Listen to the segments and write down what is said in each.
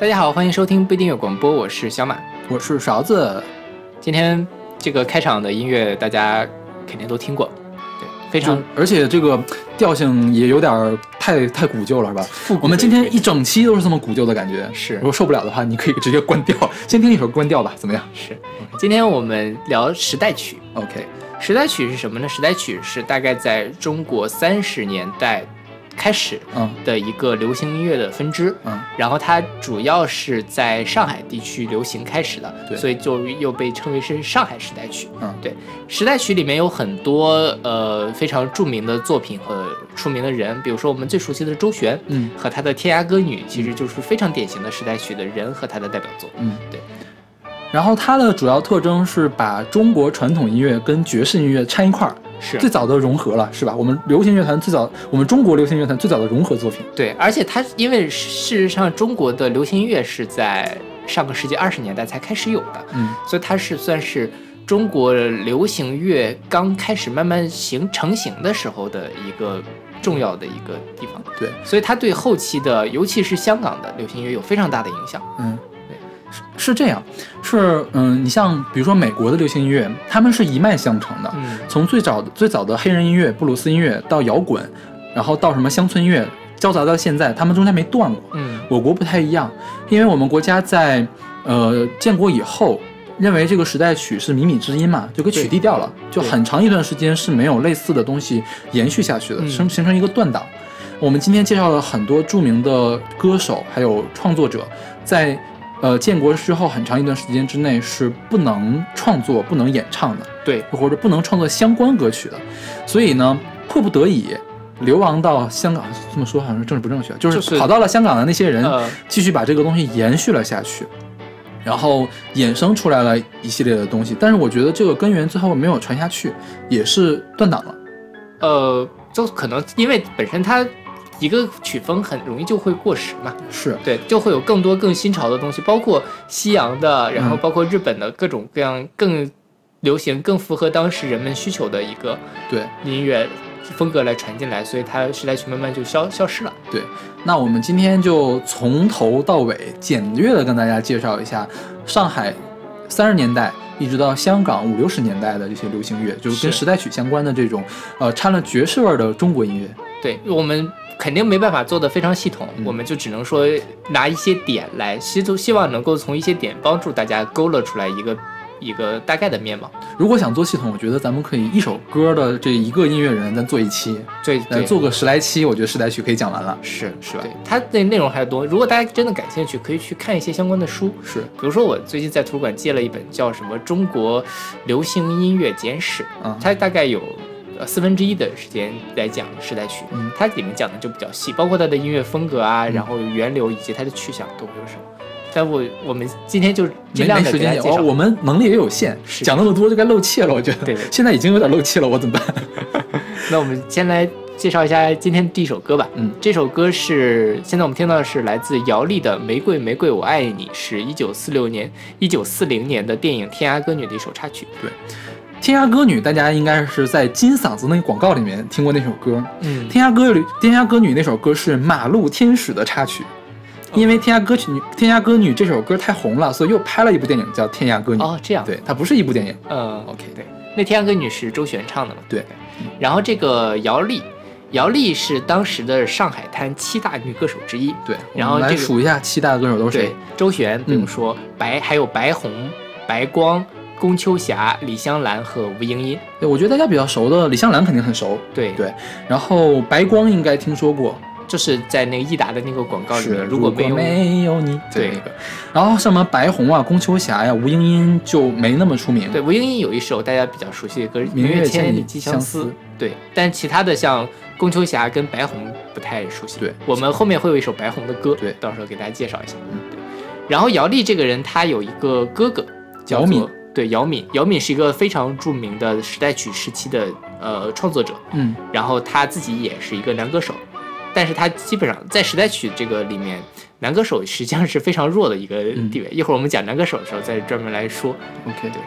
大家好，欢迎收听不一定有广播，我是小马，我是勺子。今天这个开场的音乐大家肯定都听过，对，非常，而且这个调性也有点太太古旧了，是吧？我们今天一整期都是这么古旧的感觉，是。如果受不了的话，你可以直接关掉，先听一首关掉吧，怎么样？是。今天我们聊时代曲，OK。时代曲是什么呢？时代曲是大概在中国三十年代。开始嗯。的一个流行音乐的分支，嗯，然后它主要是在上海地区流行开始的，对，所以就又被称为是上海时代曲，嗯，对，时代曲里面有很多呃非常著名的作品和出名的人，比如说我们最熟悉的周璇，嗯，和他的《天涯歌女》，其实就是非常典型的时代曲的人和他的代表作，嗯，对。然后它的主要特征是把中国传统音乐跟爵士音乐掺一块儿。是最早的融合了，是吧？我们流行乐团最早，我们中国流行乐团最早的融合作品。对，而且它因为事实上中国的流行音乐是在上个世纪二十年代才开始有的，嗯，所以它是算是中国流行乐刚开始慢慢形成型的时候的一个重要的一个地方。对，所以它对后期的，尤其是香港的流行乐有非常大的影响。嗯。是这样，是嗯，你像比如说美国的流行音乐，他们是一脉相承的，嗯，从最早的最早的黑人音乐、布鲁斯音乐到摇滚，然后到什么乡村音乐，交杂到现在，他们中间没断过。嗯，我国不太一样，因为我们国家在呃建国以后，认为这个时代曲是靡靡之音嘛，就给取缔掉了，就很长一段时间是没有类似的东西延续下去的，形形成一个断档。我们今天介绍了很多著名的歌手还有创作者，在。呃，建国之后很长一段时间之内是不能创作、不能演唱的，对，或者不能创作相关歌曲的，所以呢，迫不得已流亡到香港。这么说好像是政治不正确，就是跑到了香港的那些人，继续把这个东西延续了下去，然后衍生出来了一系列的东西。但是我觉得这个根源最后没有传下去，也是断档了。呃，就可能因为本身它。一个曲风很容易就会过时嘛，是。对，就会有更多更新潮的东西，包括西洋的，然后包括日本的各种各样更流行、更符合当时人们需求的一个对。音乐风格来传进来，所以它时代曲慢慢就消消失了。对，那我们今天就从头到尾简略的跟大家介绍一下上海三十年代一直到香港五六十年代的这些流行乐，就是跟时代曲相关的这种呃掺了爵士味的中国音乐。对我们。肯定没办法做的非常系统，我们就只能说拿一些点来，希都希望能够从一些点帮助大家勾勒出来一个一个大概的面貌。如果想做系统，我觉得咱们可以一首歌的这一个音乐人，咱做一期，对，做个十来期，我觉得时代曲可以讲完了。是是吧？它的内容还多，如果大家真的感兴趣，可以去看一些相关的书。是，比如说我最近在图书馆借了一本叫什么《中国流行音乐简史》，嗯，它大概有。四分之一的时间来讲时代曲，嗯，它里面讲的就比较细，包括它的音乐风格啊，然后源流以及它的去向都会有什么。但我我们今天就尽量的时间介绍，我们能力也有限，讲那么多就该漏气了，我觉得。对，现在已经有点漏气了，我怎么办？那我们先来介绍一下今天第一首歌吧。嗯，这首歌是现在我们听到的是来自姚丽的《玫瑰玫瑰我爱你》，是一九四六年、一九四零年的电影《天涯歌女》的一首插曲。对。天涯歌女，大家应该是在金嗓子那个广告里面听过那首歌。嗯，天涯歌女，天涯歌女那首歌是《马路天使》的插曲，因为天涯歌曲女，天涯歌女这首歌太红了，所以又拍了一部电影叫《天涯歌女》。哦，这样，对，它不是一部电影。嗯，OK，对，那天涯歌女是周璇唱的嘛？对。然后这个姚丽，姚丽是当时的上海滩七大女歌手之一。对，然后来数一下七大歌手都是谁？周璇，比如说白，还有白红、白光。龚秋霞、李香兰和吴英英，对，我觉得大家比较熟的李香兰肯定很熟，对对。然后白光应该听说过，就是在那个益达的那个广告里面，如果没有没有你，对那个。然后什么白红啊、龚秋霞呀、吴英英就没那么出名。对，吴英英有一首大家比较熟悉的歌《明月千里寄相思》，对。但其他的像龚秋霞跟白红不太熟悉。对，我们后面会有一首白红的歌，对，到时候给大家介绍一下。嗯，对。然后姚丽这个人，她有一个哥哥叫敏。对姚敏，姚敏是一个非常著名的时代曲时期的呃创作者，嗯，然后他自己也是一个男歌手，但是他基本上在时代曲这个里面，男歌手实际上是非常弱的一个地位。一会儿我们讲男歌手的时候再专门来说。OK，对，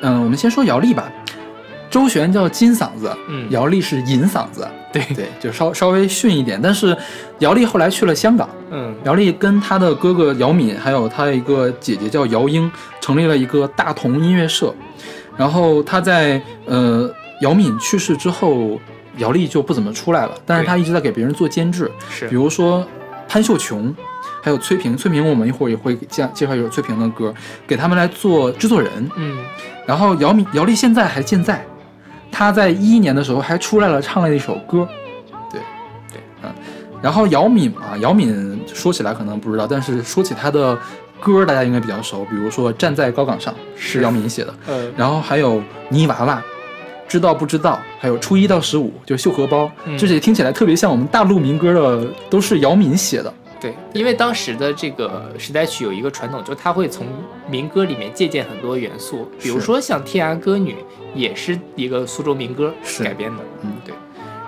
嗯，我们先说姚丽吧。周璇叫金嗓子，嗯姚丽是银嗓子，对对，就稍稍微逊一点。但是姚丽后来去了香港，嗯姚丽跟她的哥哥姚敏，还有她的一个姐姐叫姚英，成立了一个大同音乐社。然后她在呃姚敏去世之后，姚丽就不怎么出来了，但是她一直在给别人做监制，是比如说潘秀琼，还有崔萍。崔萍我们一会儿也会介介绍一首崔萍的歌，给他们来做制作人。嗯然后姚敏姚丽现在还健在，她在一一年的时候还出来了唱了一首歌，对对，嗯，然后姚敏嘛，姚敏说起来可能不知道，但是说起她的歌，大家应该比较熟，比如说《站在高岗上》是是姚敏写的，嗯然后还有泥娃娃。知道不知道？还有初一到十五，就绣荷包，嗯这些听起来特别像我们大陆民歌的，都是姚敏写的。对，因为当时的这个时代曲有一个传统，就是它会从民歌里面借鉴很多元素，比如说像《天涯歌女》也是一个苏州民歌改编的，嗯对。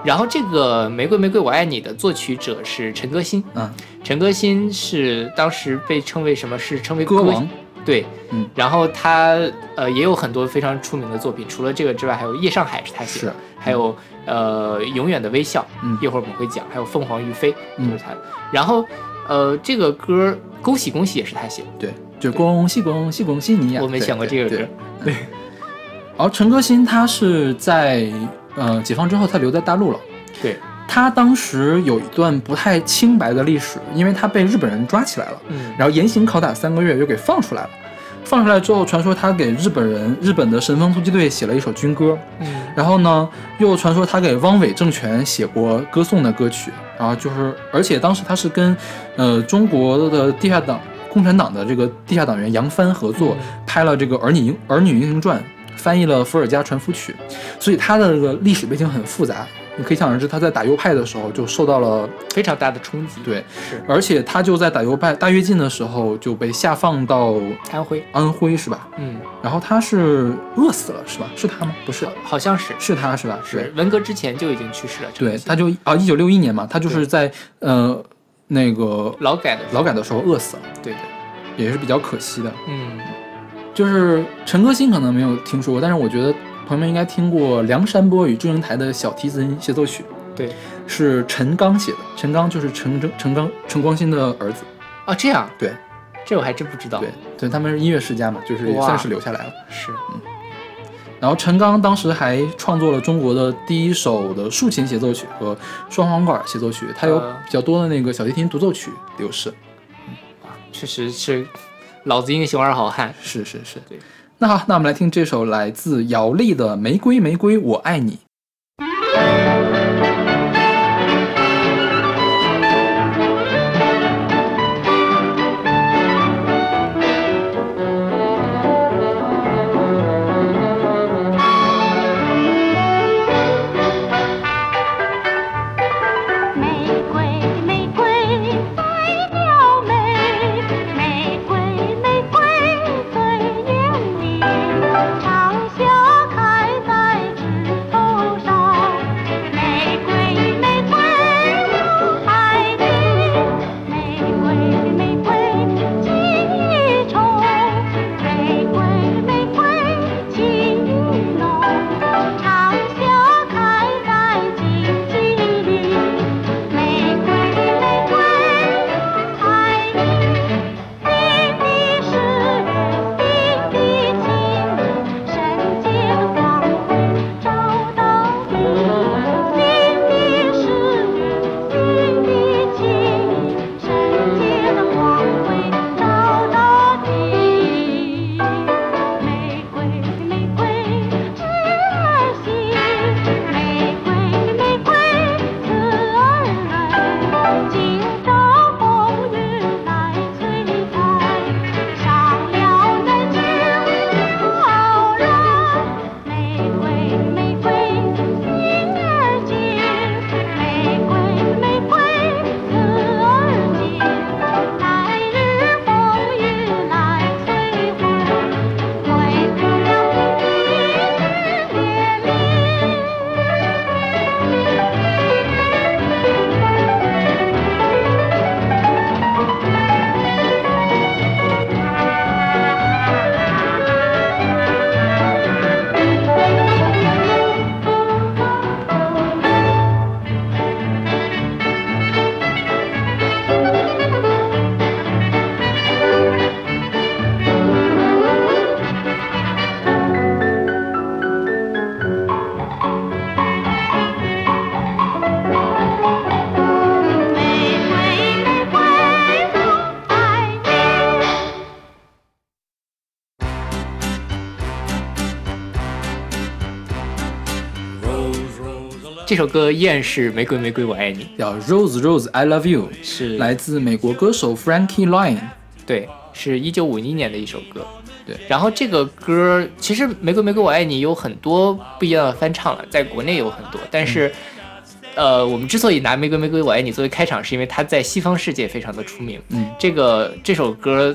然后这个《玫瑰玫瑰我爱你》的作曲者是陈歌辛，嗯，陈歌辛是当时被称为什么？是称为歌王，对，嗯。然后他呃也有很多非常出名的作品，除了这个之外，还有《夜上海》是他写的，还有呃《永远的微笑》，嗯一会儿我们会讲，还有《凤凰于飞》嗯就是他的。然后呃这个歌《恭喜恭喜》也是他写的，对，就恭喜恭喜恭喜你呀！我没想过这个对歌对。然后陈歌辛他是在呃解放之后，他留在大陆了。对，他当时有一段不太清白的历史，因为他被日本人抓起来了，嗯然后严刑拷打三个月，又给放出来了。放出来之后，传说他给日本人、日本的神风突击队写了一首军歌，嗯然后呢，又传说他给汪伪政权写过歌颂的歌曲，然后就是，而且当时他是跟，呃，中国的地下党、共产党的这个地下党员杨帆合作，嗯拍了这个《儿女英儿女英雄传》，翻译了《伏尔加传夫曲》，所以他的这个历史背景很复杂。你可以想而知，他在打右派的时候就受到了非常大的冲击。，对，是而且他就在打右派大跃进的时候就被下放到安徽，安徽，是吧？嗯，然后他是饿死了，是吧？是他吗？不是，好像是是他是吧？是文革之前就已经去世了。对，他就啊，一九六一年嘛，他就是在呃那个劳改的时候劳改的时候饿死了，对的，也是比较可惜的。嗯就是陈歌辛可能没有听说过，但是我觉得朋友们应该听过梁山伯与祝英台的小提琴协奏曲，对是陈刚写的。陈刚就是陈真陈刚陈光新的儿子，啊这样，对这我还真不知道。对，对，他们是音乐世家嘛，就是也算是留下来了。是嗯然后陈刚当时还创作了中国的第一首的竖琴协奏曲和双簧管协奏曲，他有呃比较多的那个小提琴独奏曲流逝。确实是老子英雄儿好汉。是是是，对。那好，那我们来听这首来自姚丽的《玫瑰玫瑰我爱你》。这首歌依然是《玫瑰玫瑰我爱你》，叫 Rose Rose I Love You，是来自美国歌手 Frankie Lyon。对，是一九五一年的一首歌。对，然后这个歌其实《玫瑰玫瑰我爱你》有很多不一样的翻唱了，在国内有很多，但是，呃，我们之所以拿《玫瑰玫瑰我爱你》作为开场，是因为它在西方世界非常的出名。嗯，这个这首歌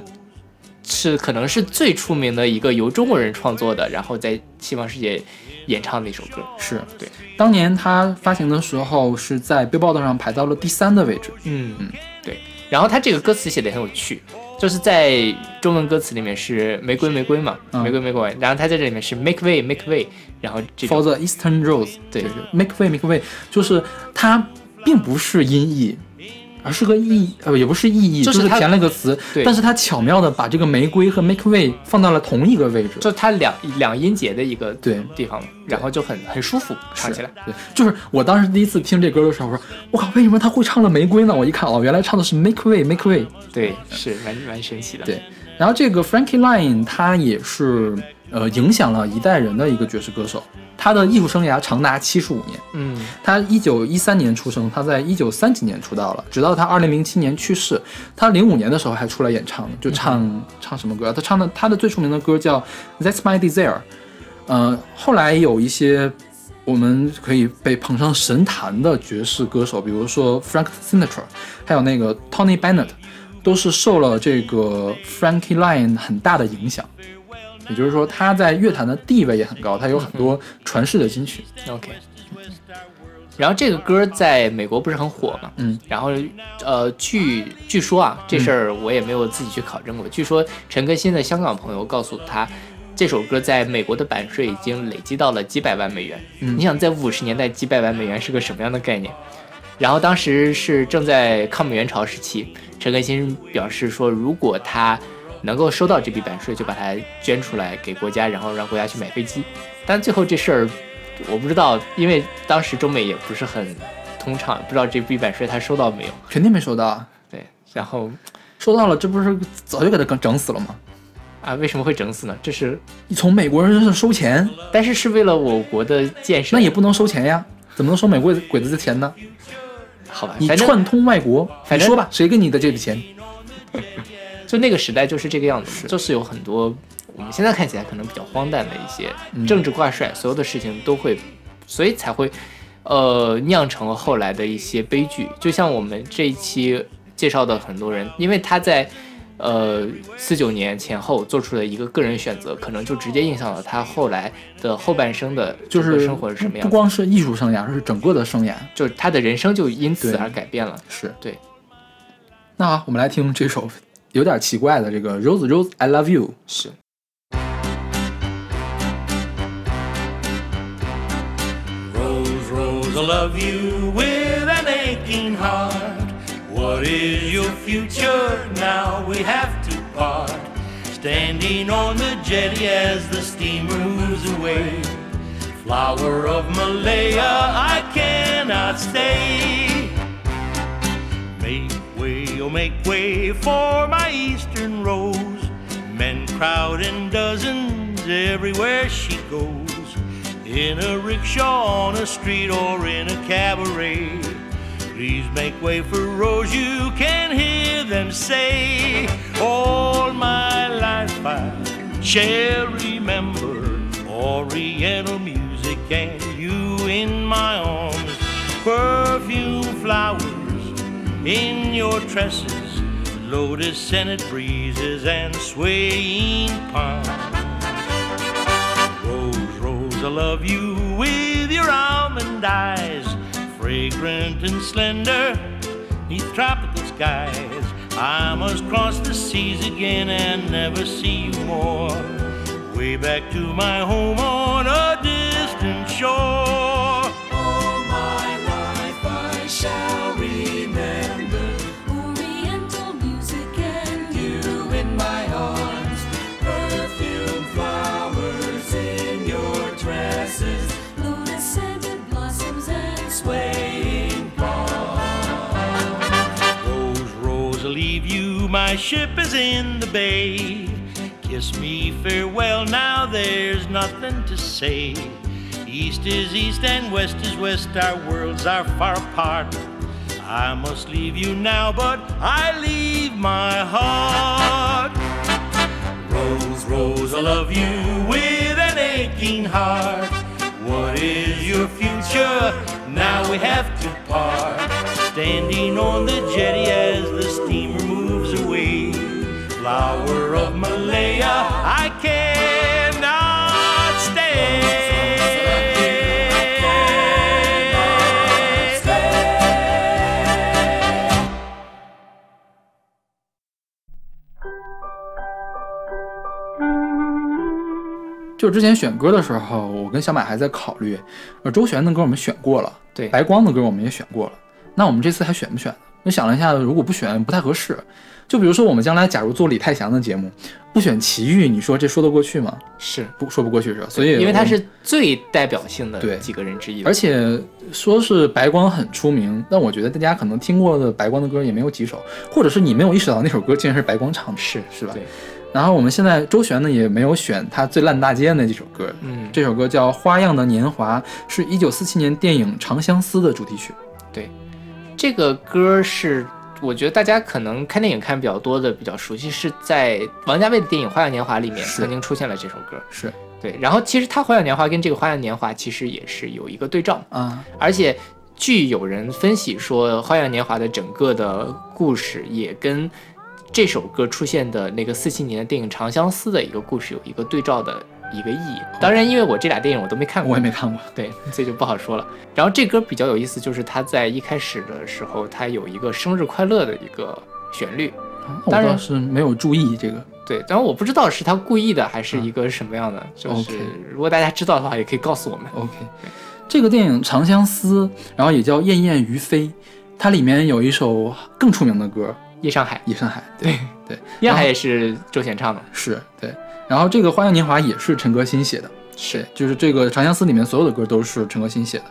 是可能是最出名的一个由中国人创作的，然后在西方世界演唱的一首歌。是对，当年他发行的时候是在 Billboard 上排到了第三的位置。嗯嗯，对。然后他这个歌词写的很有趣，就是在中文歌词里面是玫瑰玫瑰嘛，嗯玫瑰玫瑰，然后他在这里面是 make way make way，然后这种 For the Eastern Rose，对就是 make way make way，就是它并不是音译，而是个意呃也不是意义，就是填了个词，对但是他巧妙的把这个玫瑰和 make way 放到了同一个位置，就它两两音节的一个对地方，然后就很很舒服唱起来。对，就是我当时第一次听这歌的时候，我说我靠，为什么他会唱了玫瑰呢？我一看哦，原来唱的是 make way make way。对，是蛮蛮神奇的。对，然后这个 Frankie Line 他也是呃影响了一代人的一个爵士歌手，他的艺术生涯长达七十五年。嗯他一九一三年出生，他在一九三几年出道了，直到他二零零七年去世。他零五年的时候还出来演唱呢，就唱、唱什么歌？他唱的他的最出名的歌叫《That's My Desire》。呃，后来有一些我们可以被捧上神坛的爵士歌手，比如说 Frank Sinatra，还有那个 Tony Bennett，都是受了这个 Frankie Lyon 很大的影响。也就是说，他在乐坛的地位也很高，他有很多传世的金曲。，OK。然后这个歌在美国不是很火嘛？嗯，然后呃，据据说啊，这事儿我也没有自己去考证过。据说陈可辛的香港朋友告诉他，这首歌在美国的版税已经累积到了几百万美元。嗯你想，在五十年代几百万美元是个什么样的概念？然后当时是正在抗美援朝时期，陈可辛表示说，如果他能够收到这笔版税，就把它捐出来给国家，然后让国家去买飞机。但最后这事儿我不知道，因为当时中美也不是很通畅，不知道这笔版税他收到没有。肯定没收到啊，对，然后收到了，这不是早就给他整整死了吗？啊，为什么会整死呢？这是，你从美国人身上收钱，但是是为了我国的建设，那也不能收钱呀，怎么能收美国鬼子的钱呢？好吧？你串通外国，你说吧，谁给你的这笔钱？就那个时代就是这个样子，就是有很多我们现在看起来可能比较荒诞的一些政治挂帅，所有的事情都会，所以才会呃酿成了后来的一些悲剧。就像我们这一期介绍的很多人，因为他在呃四九年前后做出了一个个人选择，可能就直接影响了他后来的后半生的就是生活是什么不样不，光是艺术生涯，而是整个的生涯。就是他的人生就因此而改变了。是对。那好，我们来听这首有点奇怪的这个 Rose Rose I Love You。是。 Rose, Rose, I love you with an aching heart. What is your future now? We have to part. Standing on the jetty as the steamer moves away. Flower of Malaya, I cannot stay. Make way, for my eastern rose. Men crowd in dozens everywhere she goes. In a rickshaw, on a street, or in a cabaret. Please make way for Rose, you can hear them say. All my life I shall remember Oriental music and you in my arms. Perfume flowers in your tresses, lotus scented breezes and swaying palms. Rose, Rose, I love you with your almond eyes, fragrant and slender, neath tropical skies. I must cross the seas again and never see you more. Way back to my home on a distant shore. My ship is in the bay. Kiss me farewell now, there's nothing to say. East is east and west is west, our worlds are far apart. I must leave you now, but I leave my heart. Rose, Rose, I love you with an aching heart. What is your future? Now we have to part. Standing on the jetty as the. Flower of Malaya, I cannot stay. 就之前选歌的时候，我跟小马还在考虑，呃，周璇的歌我们选过了，对白光的歌我们也选过了，那我们这次还选不选呢？我想了一下，如果不选不太合适。就比如说我们将来假如做李泰祥的节目，不选奇遇，你说这说得过去吗？是不说不过去是吧？所以因为他是最代表性对的几个人之一，而且说是白光很出名，但我觉得大家可能听过的白光的歌也没有几首，或者是你没有意识到那首歌竟然是白光唱的，是是吧？对，然后我们现在周璇呢也没有选他最烂大街那几首歌，嗯，这首歌叫《花样的年华》，是一九四七年电影《长相思》的主题曲。对这个歌是我觉得大家可能看电影看比较多的比较熟悉，是在王家卫的电影《花样年华》里面曾经出现了这首歌。是。对，然后其实他《花样年华》跟这个《花样年华》其实也是有一个对照，啊，而且据有人分析说，《花样年华》的整个的故事也跟这首歌出现的那个四七年的电影《长相思》的一个故事有一个对照的一个意义。当然，因为我这俩电影我都没看过，我也没看过。对，这就不好说了。然后这歌比较有意思，就是它在一开始的时候，它有一个生日快乐的一个旋律。当然倒是没有注意这个。对，当然我不知道是他故意的还是一个什么样的，就是如果大家知道的话，也可以告诉我们。OK，这个电影《长相思》，然后也叫《燕燕于飞》，它里面有一首更出名的歌夜上海，《夜上海》。对对，夜上海 也是周璇唱的。是对。然后这个《花样年华》也是陈歌辛写的，是，就是这个《长相思》里面所有的歌都是陈歌辛写的。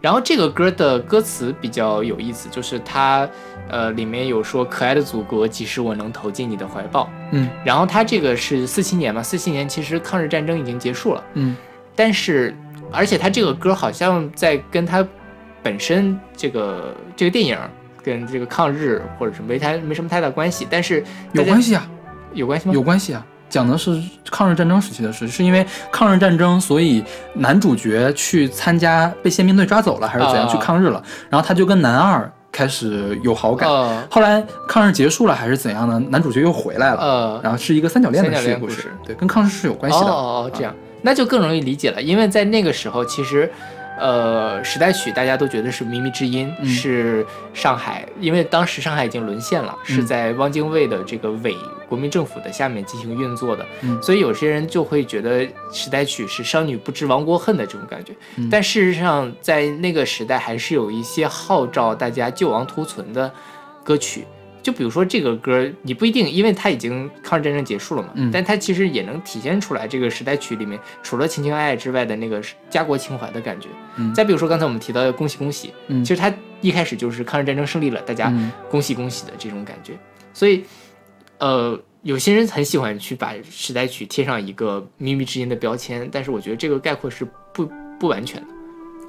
然后这个歌的歌词比较有意思，就是它，呃，里面有说“可爱的祖国，即使我能投进你的怀抱”。嗯然后它这个是四七年嘛，四七年其实抗日战争已经结束了，嗯但是而且它这个歌好像在跟它本身这个这个电影跟这个抗日或者是没太没什么太大关系，但是有关系啊，有关系吗？有关系啊。讲的是抗日战争时期的事，是因为抗日战争，所以男主角去参加被宪兵队抓走了，还是怎样啊去抗日了，然后他就跟男二开始有好感。呃后来抗日结束了还是怎样呢？男主角又回来了，呃，然后是一个三角恋的故事对，跟抗日是有关系的。哦哦哦，这样那就更容易理解了，因为在那个时候，其实，呃，时代曲大家都觉得是靡靡之音，嗯是上海，因为当时上海已经沦陷了，是嗯在汪精卫的这个伪国民政府的下面进行运作的，嗯。所以有些人就会觉得时代曲是商女不知亡国恨的这种感觉，嗯。但事实上在那个时代还是有一些号召大家救亡图存的歌曲。就比如说这个歌，你不一定，因为它已经抗日战争结束了嘛，嗯。但它其实也能体现出来这个时代曲里面除了情情爱爱之外的那个家国情怀的感觉。嗯。再比如说刚才我们提到的恭喜恭喜，嗯。其实它一开始就是抗日战争胜利了，大家嗯。恭喜恭喜的这种感觉。所以，呃，有些人很喜欢去把时代曲贴上一个靡靡之音的标签，但是我觉得这个概括是不不完全的。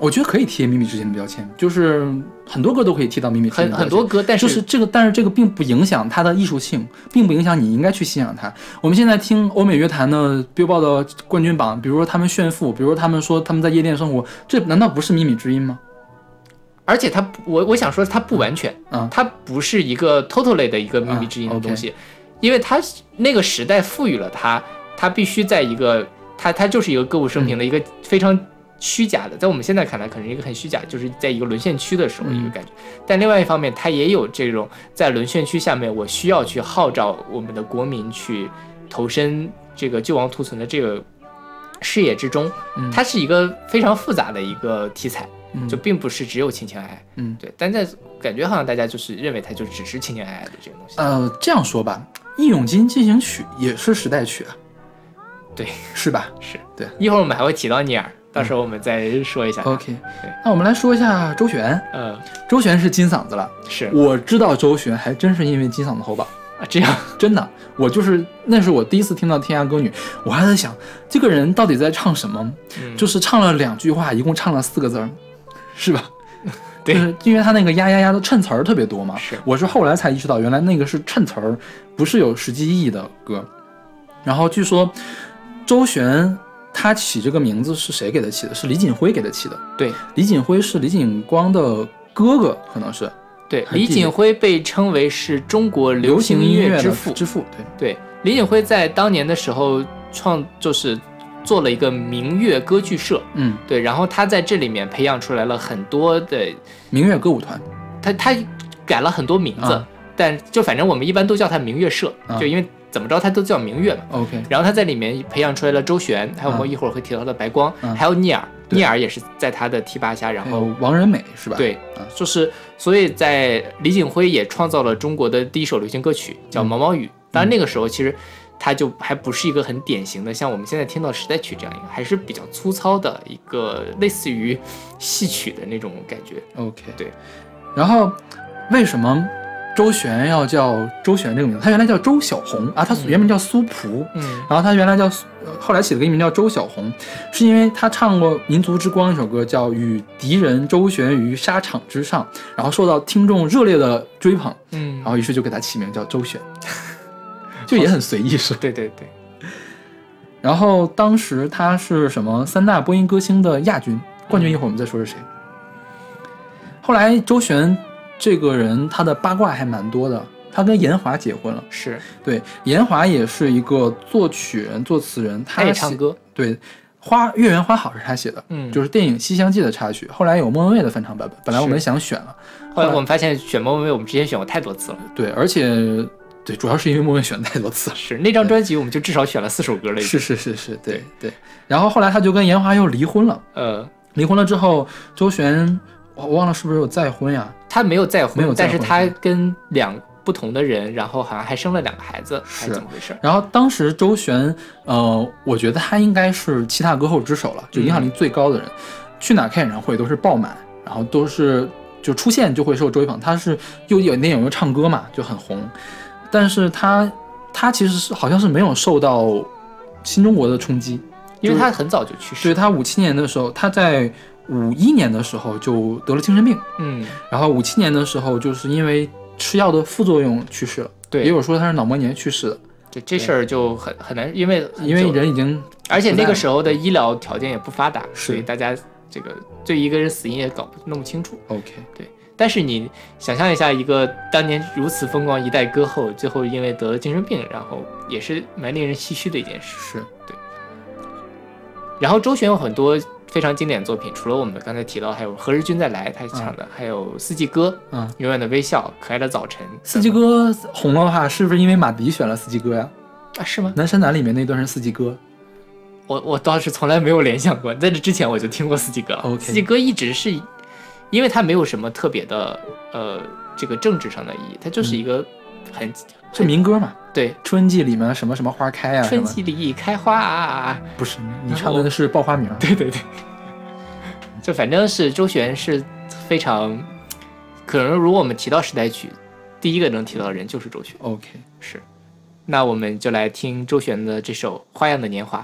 我觉得可以贴靡靡之音的标签，就是很多歌都可以贴到靡靡之音很很多歌，但是就是是这个，但是这个并不影响它的艺术性，并不影响你应该去欣赏它。我们现在听欧美乐坛的 Billboard 的冠军榜，比如说他们炫富，比如说他们说他们在夜店生活，这难道不是靡靡之音吗？而且它我我想说它不完全，嗯它不是一个 totally 的一个靡靡之音的东西，因为他那个时代赋予了他，他必须在一个他他就是一个歌舞升平的一个非常虚假的，在我们现在看来可能一个很虚假，就是在一个沦陷区的时候一个嗯感觉。但另外一方面，他也有这种在沦陷区下面，我需要去号召我们的国民去投身这个救亡图存的这个事业之中，嗯。它是一个非常复杂的一个题材。嗯。就并不是只有情情爱爱，嗯。对，但在感觉好像大家就是认为它就只是情情爱爱的这个东西，呃，这样说吧，《义勇军进行曲》也是时代曲啊，对，是吧？是。对。一会儿我们还会提到聂耳，到时候我们再说一下它。？OK，那我们来说一下周璇。呃，周璇是金嗓子了，是，我知道周璇还真是因为金嗓子喉宝。这样，真的，我就是那是我第一次听到《天涯歌女》，我还在想这个人到底在唱什么，嗯。就是唱了两句话，一共唱了四个字儿，是吧？对就是因为他那个呀呀呀的衬词儿特别多嘛。是我是后来才意识到，原来那个是衬词儿，不是有实际意义的歌。然后据说周璇他起这个名字是谁给他起的？是李锦辉给他起的。对李锦辉是李锦光的哥哥，可能是对，李锦辉被称为是中国流流行行音乐之父。之父，对。对，李锦辉在当年的时候创就是做了一个明月歌剧社，嗯，对，然后他在这里面培养出来了很多的，民乐歌舞团，他他改了很多名字，啊。但就反正我们一般都叫他明月社，啊。就因为怎么着他都叫明月嘛。OK，然后他在里面培养出来了周璇，还有我一会儿会提到的白光，啊。还有聂耳，聂耳也是在他的提拔下，然后王仁美是吧？，对啊，就是所以在李景辉也创造了中国的第一首流行歌曲，叫《嗯毛毛雨》。当然那个时候其实它就还不是一个很典型的像我们现在听到时代曲这样一个，还是比较粗糙的一个类似于戏曲的那种感觉。OK，对。然后为什么周璇要叫周璇这个名字？他原来叫周小红啊，他原名叫苏璞。嗯然后他原来叫后来起了个艺名叫周小红，是因为他唱过《民族之光》一首歌，叫《与敌人周旋于沙场之上》，然后受到听众热烈的追捧，嗯然后于是就给他起名叫周璇，就也很随意是吧。对对对，然后当时他是什么三大播音歌星的亚军，冠军一会儿我们再说是谁。后来周璇这个人他的八卦还蛮多的，他跟严华结婚了。是对，严华也是一个作曲人、作词人，他也唱。歌。对，花月圆花好是他写的，嗯就是电影《西厢记》的插曲。后来有莫文蔚的翻唱版本，本来我们想选了，后来我们发现选莫文蔚，我们之前选过太多次了。对，而且对，主要是因为莫文选的太多次了。是那张专辑，我们就至少选了四首歌了。是是是是，对对。然后后来他就跟严华又离婚了。呃，离婚了之后，周璇我我忘了是不是有再婚呀？他没有再婚，没有再婚但是他跟两不同的人，然后好像还生了两个孩子，还是怎么回事？然后当时周璇，呃，我觉得他应该是七大歌后之首了，就影响力最高的人，去哪开演唱会都是爆满，然后都是就出现就会受追捧。他是又演电影又唱歌嘛，就很红。但是他他其实是好像是没有受到新中国的冲击，因为他很早就去世对。他五七年的时候，他在五一年的时候就得了精神病，嗯，然后五七年的时候就是因为吃药的副作用去世了，对也，有说他是脑膜炎去世的，这这事儿就很很难，因为因为人已经而且那个时候的医疗条件也不发达，所以大家这个对一个人死因也搞不弄不清楚。OK，但是你想象一下，一个当年如此风光一代歌后，最后因为得了精神病，然后也是蛮令人唏嘘的一件事。是对然后周璇有很多非常经典的作品，除了我们刚才提到，还有《何日君再来》，他唱的，还有《四季歌》，嗯永远的微笑，可爱的早晨，四季歌红了的话，是不是因为马迪选了四季歌呀？啊，是吗？南山南里面那段是四季歌，我我倒是从来没有联想过，在这之前我就听过四季歌了。四季歌一直是，因为它没有什么特别的呃这个政治上的意义，它就是一个很、是民歌嘛？对春季里面什么什么花开啊？春季里开花啊，不是你唱的是报花名。对对对，就反正是周璇是非常，可能如果我们提到时代曲，第一个能提到的人就是周璇。OK，是，那我们就来听周璇的这首《花样的年华》。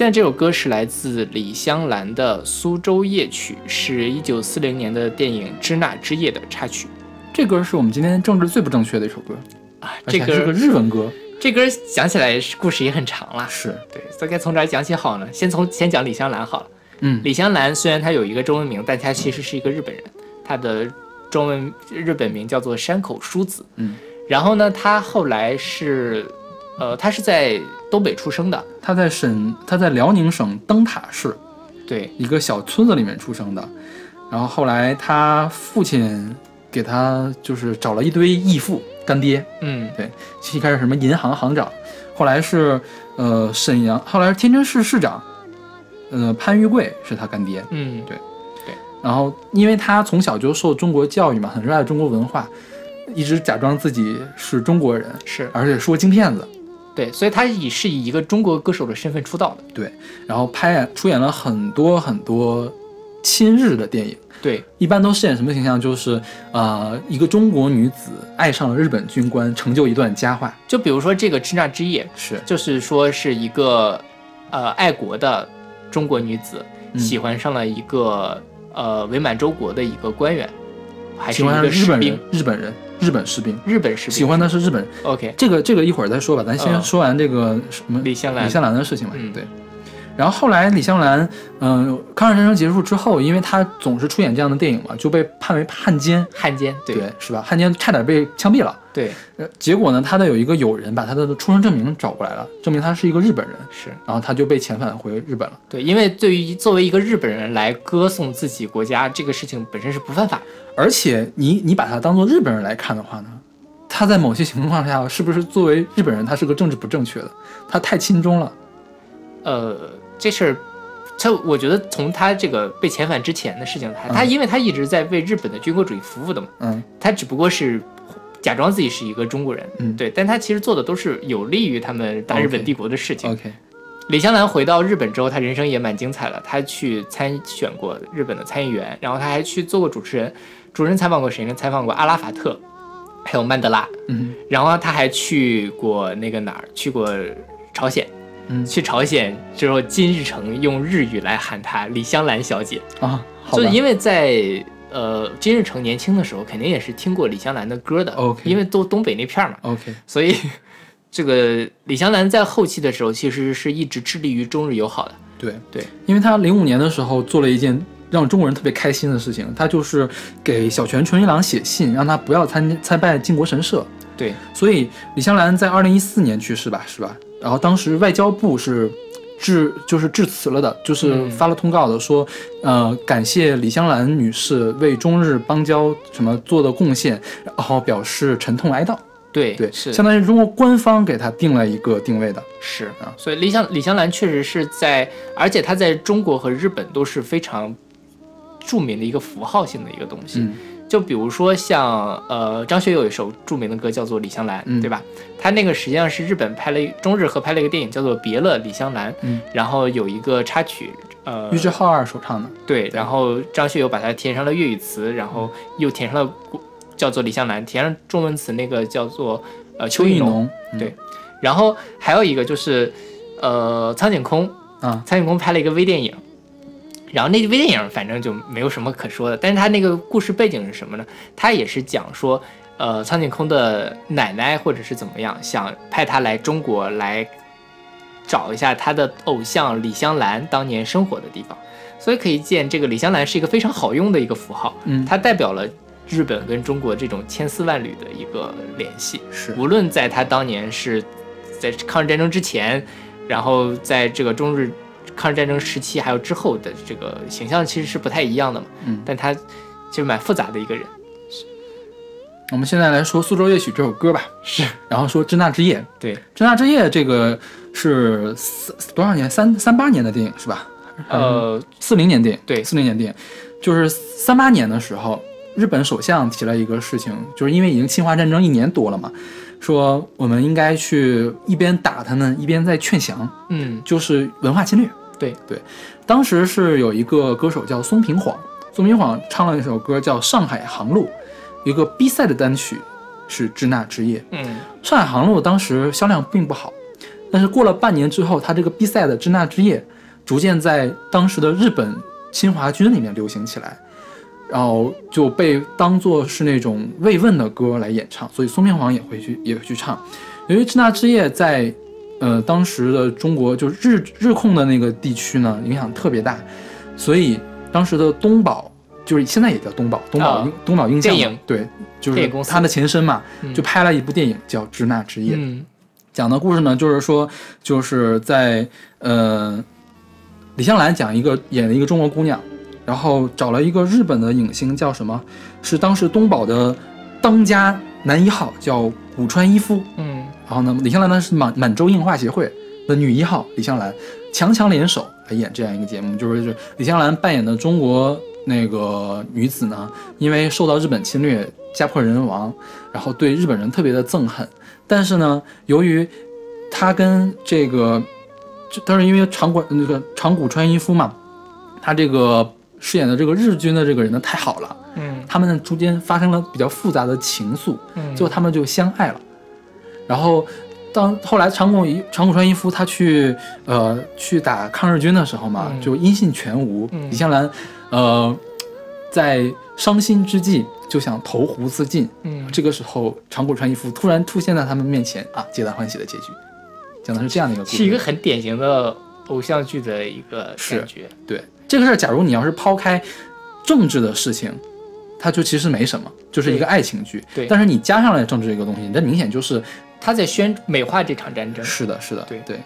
现在这首歌是来自李香兰的《苏州夜曲》，是一九四零年的电影《支那之夜》的插曲。这歌是我们今天政治最不正确的一首歌，啊，这而且还是个日文歌。这歌讲起来故事也很长了，是，对，所以该从哪儿讲起好呢？先从先讲李香兰好了。嗯，李香兰虽然她有一个中文名，但她其实是一个日本人，她的中文日本名叫做山口淑子。嗯，然后呢，她后来是，呃，他是在东北出生的，他在沈，他在辽宁省灯塔市对，一个小村子里面出生的，然后后来他父亲给他就是找了一堆义父干爹，嗯，对一开始什么银行行长，后来是呃沈阳，后来是天津市市长，呃潘玉贵是他干爹，嗯，对，对然后因为他从小就受中国教育嘛，很热爱中国文化，一直假装自己是中国人，是。而且说京片子，对，所以他以是以一个中国歌手的身份出道的，对然后拍演出演了很多很多亲日的电影。对，一般都饰演什么形象？就是呃，一个中国女子爱上了日本军官，成就一段佳话。就比如说这个《支那之夜》，是，就是说是一个呃爱国的中国女子嗯喜欢上了一个呃伪满洲国的一个官员，还是喜一个士欢上日本人兵，，日本人，日本士兵，日本士兵喜欢的是日本。OK，这个这个一会儿再说吧，咱先嗯说完这个什么李香兰李香兰的事情吧。嗯对。然后后来李香兰，嗯、抗日战争结束之后，因为她总是出演这样的电影嘛，就被判为汉奸，汉奸，对对，是吧？汉奸差点被枪毙了。对呃，结果呢，他的有一个友人把他的出生证明找过来了，证明他是一个日本人，是，然后他就被遣返回日本了。对，因为对于作为一个日本人来歌颂自己国家这个事情本身是不犯法的，而且你你把他当做日本人来看的话呢，他在某些情况下是不是作为日本人他是个政治不正确的？他太亲中了。呃，这事儿。他我觉得从他这个被遣返之前的事情，他因为他一直在为日本的军国主义服务的嘛，嗯他只不过是假装自己是一个中国人，嗯，对，但他其实做的都是有利于他们大日本帝国的事情。，OK，李香兰回到日本之后，她人生也蛮精彩的。她去参选过日本的参议员，然后她还去做过主持人。主持人采访过谁呢？采访过阿拉法特，还有曼德拉。嗯然后她还去过那个哪儿？去过朝鲜。嗯去朝鲜之后，金日成用日语来喊她李香兰小姐，啊，就是因为在呃金日成年轻的时候，肯定也是听过李香兰的歌的。OK 因为都东北那片儿嘛，OK，所以这个李香兰在后期的时候，其实是一直致力于中日友好的。对对，因为他零五年的时候做了一件让中国人特别开心的事情，他就是给小泉纯一郎写信，让他不要参参拜靖国神社。对，所以李香兰在二零一四年去世吧，是吧？然后当时外交部是致就是致辞了的，就是嗯发了通告的，说呃感谢李香兰女士为中日邦交什么做的贡献，然后表示沉痛哀悼。对对，是相当于中国官方给他定了一个定位的。是啊所以李香李香兰确实是在，而且她在中国和日本都是非常著名的一个符号性的一个东西。嗯就比如说像呃张学友有一首著名的歌叫做《李香兰》，嗯对吧？他那个实际上是日本拍了中日合拍了一个电影叫做《别了，李香兰》，嗯然后有一个插曲，呃，玉置浩二首唱的。对，然后张学友把它填上了粤语词，然后又填上了叫做李香兰，填上中文词那个叫做呃邱意浓。对然后还有一个就是呃苍井空，啊，苍井空拍了一个微电影。然后那部微电影反正就没有什么可说的，但是他那个故事背景是什么呢？他也是讲说，呃，苍井空的奶奶或者是怎么样，想派他来中国来找一下他的偶像李香兰当年生活的地方，所以可以见这个李香兰是一个非常好用的一个符号，嗯，它代表了日本跟中国这种千丝万缕的一个联系。是无论在他当年是在抗日战争之前，然后在这个中日抗日战争时期还有之后的这个形象其实是不太一样的嘛。嗯但他其实蛮复杂的一个人。我们现在来说《苏州夜曲》这首歌吧，是然后说《支那之夜》。对，《支那之夜》这个是四多少年？三三八年的电影是吧？呃，四零年电影，对四零年电影，就是三八年的时候，日本首相提了一个事情，就是因为已经侵华战争一年多了嘛，说我们应该去一边打他们，一边在劝降，嗯，就是文化侵略。对对，当时是有一个歌手叫松平晃，松平晃唱了一首歌叫《上海航路》，一个 B 赛的单曲是《支那之夜》。嗯，《上海航路》当时销量并不好，但是过了半年之后，他这个 B 赛的《支那之夜》逐渐在当时的日本侵华军里面流行起来，然后就被当做是那种慰问的歌来演唱，所以松平晃也会去也会去唱。由于《支那之夜》在呃当时的中国就是日日控的那个地区呢影响特别大，所以当时的东宝就是现在也叫东宝，东宝东宝映像电影对，就是它的前身嘛，嗯就拍了一部电影叫《支那之夜》。嗯讲的故事呢，就是说，就是在呃，李香兰讲一个演了一个中国姑娘，然后找了一个日本的影星叫什么，是当时东宝的当家男一号，叫古川一夫。嗯然后呢，李香兰呢是满满洲映画协会的女一号李香兰，强强联手来演这样一个节目，就是就是李香兰扮演的中国那个女子呢，因为受到日本侵略，家破人亡，然后对日本人特别的憎恨，但是呢，由于她跟这个，就但是因为长谷那个长谷川一夫嘛，他这个饰演的这个日军的这个人呢太好了，嗯他们呢中间发生了比较复杂的情愫，嗯，最后他们就相爱了。然后当后来长谷一长谷川一夫他去呃去打抗日军的时候嘛，嗯就音信全无。嗯李香兰呃在伤心之际就想投湖自尽。嗯这个时候长谷川一夫突然出现在他们面前啊，皆大欢喜的结局，讲的是这样的一个故事。是一个很典型的偶像剧的一个是感觉。对这个事儿，假如你要是抛开政治的事情，它就其实没什么，就是一个爱情剧。对但是你加上了政治这个东西，那明显就是他在宣美化这场战争。是的，是的，对对。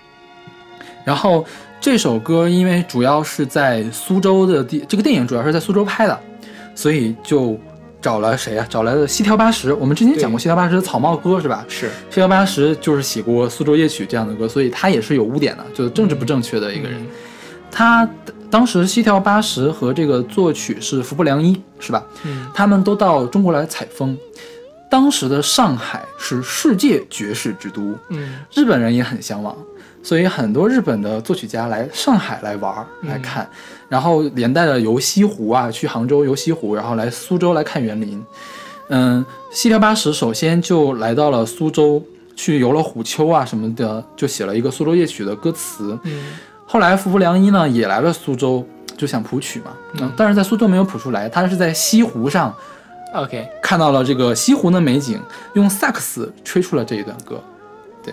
然后这首歌因为主要是在苏州的地，这个电影主要是在苏州拍的，所以就找了谁啊？找来了西条八十。我们之前讲过对西条八十的草帽歌是吧？是西条八十就是写过《苏州夜曲》这样的歌，所以他也是有污点的，就是政治不正确的一个人。嗯他当时西条八十和这个作曲是服部良一，是吧？嗯他们都到中国来采风。当时的上海是世界爵士之都，嗯。日本人也很向往，所以很多日本的作曲家来上海来玩来看，然后连带着游西湖啊，去杭州游西湖，然后来苏州来看园林。嗯，西条八十首先就来到了苏州，去游了虎丘啊什么的，就写了一个《苏州夜曲》的歌词。嗯。后来服部良一呢也来了苏州，就想谱曲嘛，嗯，但是在苏州没有谱出来，他是在西湖上，OK，看到了这个西湖的美景，用萨克斯吹出了这一段歌。对，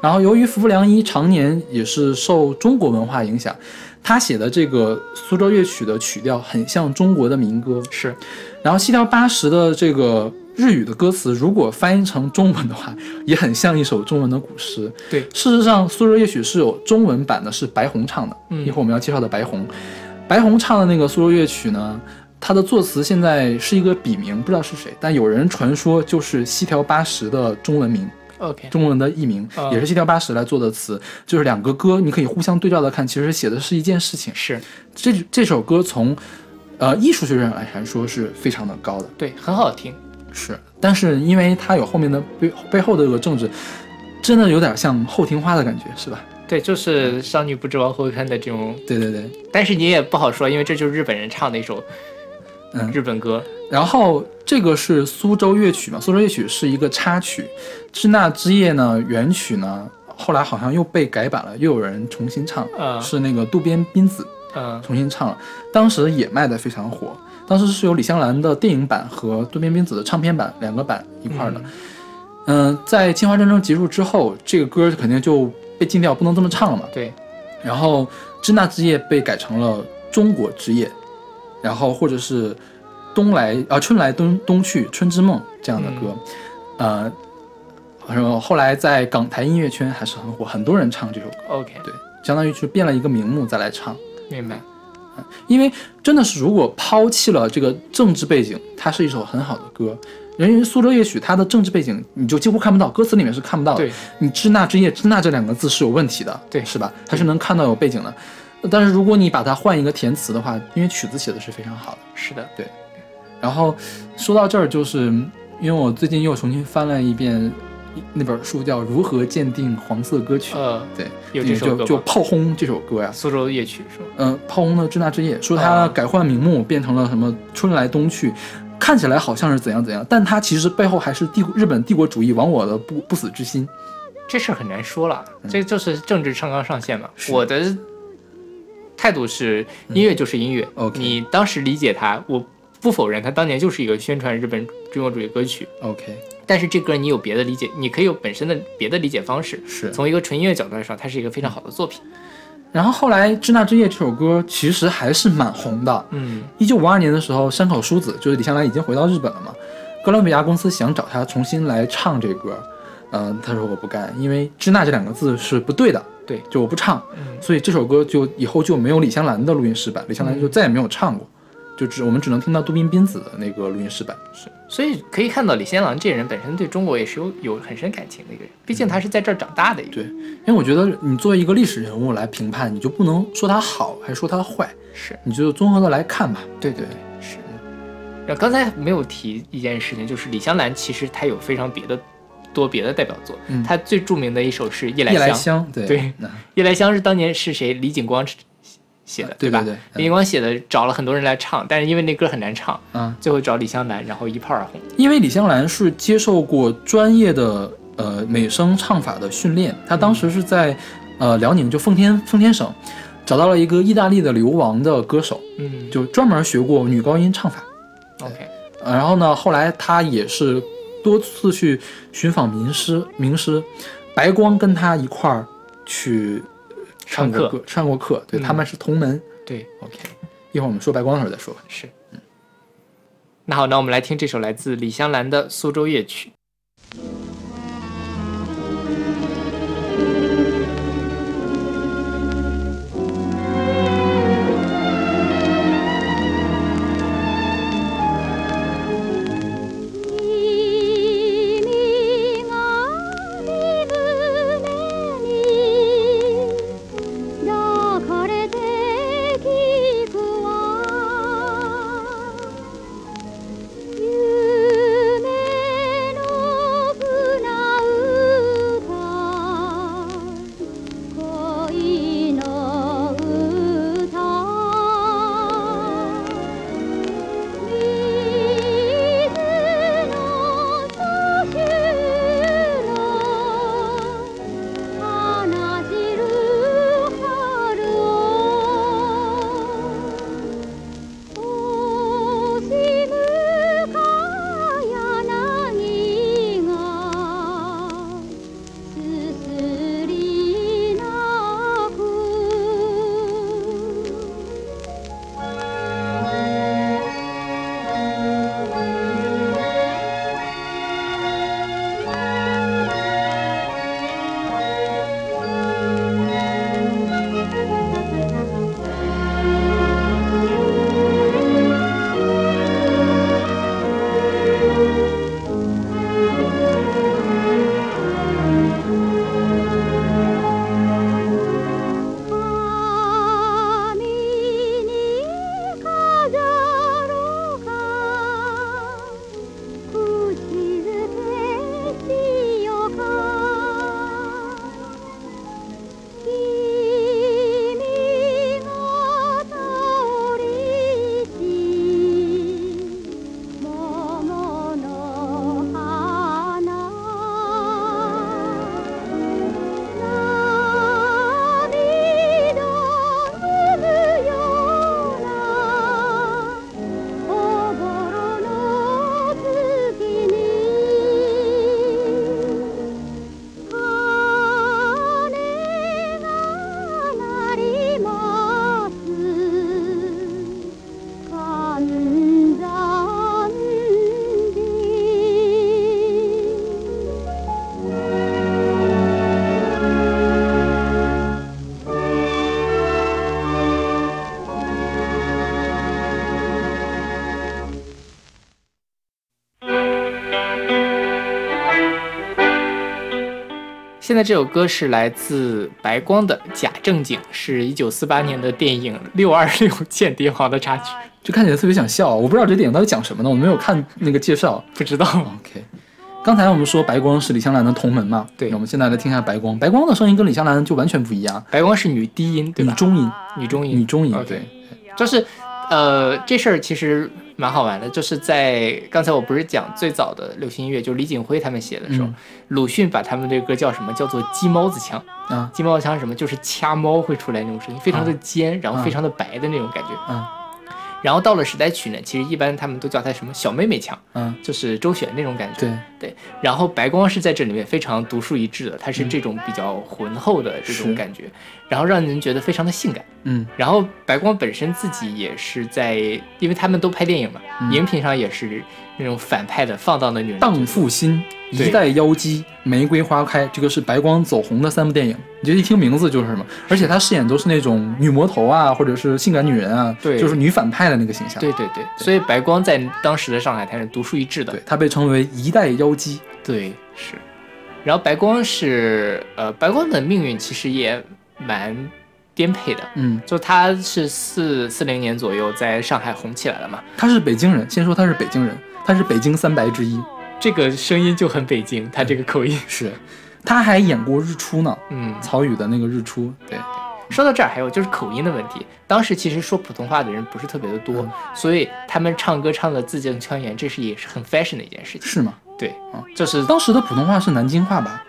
然后由于服部良一常年也是受中国文化影响，他写的这个苏州乐曲的曲调很像中国的民歌。是然后西条八十的这个日语的歌词，如果翻译成中文的话，也很像一首中文的古诗。对事实上，苏州夜曲是有中文版的，是白虹唱的。嗯一会儿我们要介绍的白虹，白虹唱的那个苏州夜曲呢，它的作词现在是一个笔名，不知道是谁，但有人传说就是西条八十的中文名，OK，中文的译名，啊也是西条八十来做的词，就是两个歌，你可以互相对照的看，其实写的是一件事情。是这这首歌从呃艺术学上来说是非常的高的。对，很好听。是，但是因为它有后面的背背后的这个政治，真的有点像后庭花的感觉，是吧？对，就是商女不知亡后看的这种，对对对，但是你也不好说，因为这就是日本人唱的一首嗯。日本歌。然后这个是苏州乐曲嘛，苏州乐曲是一个插曲，《支那之夜》呢原曲呢后来好像又被改版了，又有人重新唱，嗯是那个渡边斌子嗯重新唱了，当时也卖得非常火。当时是有李香兰的电影版和渡边斌子的唱片版两个版一块儿的。嗯、在侵华战争结束之后，这个歌肯定就被禁掉，不能这么唱了嘛。对，然后《支那之夜》被改成了《中国之夜》，然后或者是《冬来啊春来冬冬去春之梦》这样的歌，呃，然后后来在港台音乐圈还是很火，很多人唱这首歌，OK，对，相当于是变了一个名目再来唱。明白。因为真的是，如果抛弃了这个政治背景，它是一首很好的歌。人于苏州夜曲，它的政治背景你就几乎看不到，歌词里面是看不到的。对，你支那之夜，支那这两个字是有问题的，对是吧？它是能看到有背景的。但是如果你把它换一个填词的话，因为曲子写的是非常好的。是的，对然后说到这儿，就是因为我最近又重新翻了一遍那本书，叫《如何鉴定黄色歌曲》。呃，对，有这首歌就就炮轰这首歌呀，苏州夜曲是吧？嗯，炮轰的《支那之夜》，说它啊改换名目变成了什么春来冬去，看起来好像是怎样怎样，但它其实背后还是帝日本帝国主义亡我的不不死之心。这事儿很难说了，这就是政治上纲上线嘛。嗯我的态度是，音乐就是音乐。OK 你当时理解他，我不否认他当年就是一个宣传日本军国主义歌曲。OK，但是这歌你有别的理解，你可以有本身的别的理解方式。是从一个纯音乐角度来说，它是一个非常好的作品。然后后来《支那之夜》这首歌其实还是蛮红的。嗯一九五二年的时候，山口淑子就是李香兰已经回到日本了嘛，哥伦比亚公司想找她重新来唱这歌，嗯、她说我不干，因为“支那”这两个字是不对的，对就我不唱，嗯所以这首歌就以后就没有李香兰的录音室版，李香兰就再也没有唱过，就只我们只能听到杜宾宾子的那个录音室版。是，所以可以看到李香兰这人本身对中国也是有有很深感情的一个人，毕竟他是在这儿长大的一个对人。，因为我觉得你作为一个历史人物来评判，你就不能说他好，还是说他坏，是你就综合的来看吧。对对对，是。然后刚才没有提一件事情，就是李香兰其实她有非常别的多别的代表作，嗯他最著名的一首是《夜夜来香》。香，对夜来香是当年是谁？李景光写的，吧？对对对李景光写的，找了很多人来唱，但是因为那歌很难唱，嗯，最后找李香兰，然后一炮而红。因为李香兰是接受过专业的呃美声唱法的训练，她当时是在呃辽宁就奉天奉天省找到了一个意大利的流亡的歌手，嗯，就专门学过女高音唱法。OK，呃然后呢，后来她也是多次去寻访名师，名师白光跟他一块儿去唱过上课歌，上过课，对、嗯他们是同门。对，OK，一会儿我们说白光的时候再说吧。是。那好，那我们来听这首来自李香兰的《苏州夜曲》。现在这首歌是来自白光的《假正经》，是一九四八年的电影《六二六间谍王》的插曲。就看起来特别想笑，我不知道这电影到底讲什么呢，我没有看那个介绍。不知道，OK，刚才我们说白光是李香兰的同门嘛，对。那我们现在来听一下白光，白光的声音跟李香兰就完全不一样，白光是女低音，对吧？女中音，女中音，女中音对，就是，呃，这事儿其实蛮好玩的，就是在刚才我不是讲最早的流行音乐，就是李锦辉他们写的时候，嗯鲁迅把他们这个歌叫什么？叫做鸡猫子腔。啊鸡猫子腔是什么？就是掐猫会出来那种声音，非常的尖，然后嗯非常的白的那种感觉。嗯然后到了时代曲呢，其实一般他们都叫它什么小妹妹腔，嗯，就是周璇那种感觉。对，对，然后白光是在这里面非常独树一帜的，它是这种比较浑厚的这种感觉，然后让人觉得非常的性感。嗯然后白光本身自己也是在，因为他们都拍电影嘛，嗯荧屏上也是那种反派的放荡的女人。荡妇心、一代妖姬、玫瑰花开，这个是白光走红的三部电影。你就一听名字就是什么，而且她饰演都是那种女魔头啊，或者是性感女人啊，对就是女反派的那个形象。对对对，所以白光在当时的上海滩是独树一帜的。对，她被称为一代妖姬。对，是。然后白光是呃，白光的命运其实也蛮颠沛的，嗯，就他是四四零年左右在上海红起来了嘛，他是北京人，先说他是北京人，他是北京三白之一。这个声音就很北京，他这个口音。是，他还演过《日出》呢，嗯，曹禺的那个《日出》。对，说到这儿，还有就是口音的问题。当时其实说普通话的人不是特别的多，嗯所以他们唱歌唱的字正腔圆，这是也是很 fashion 的一件事情。是吗？对嗯，就是当时的普通话是南京话吧？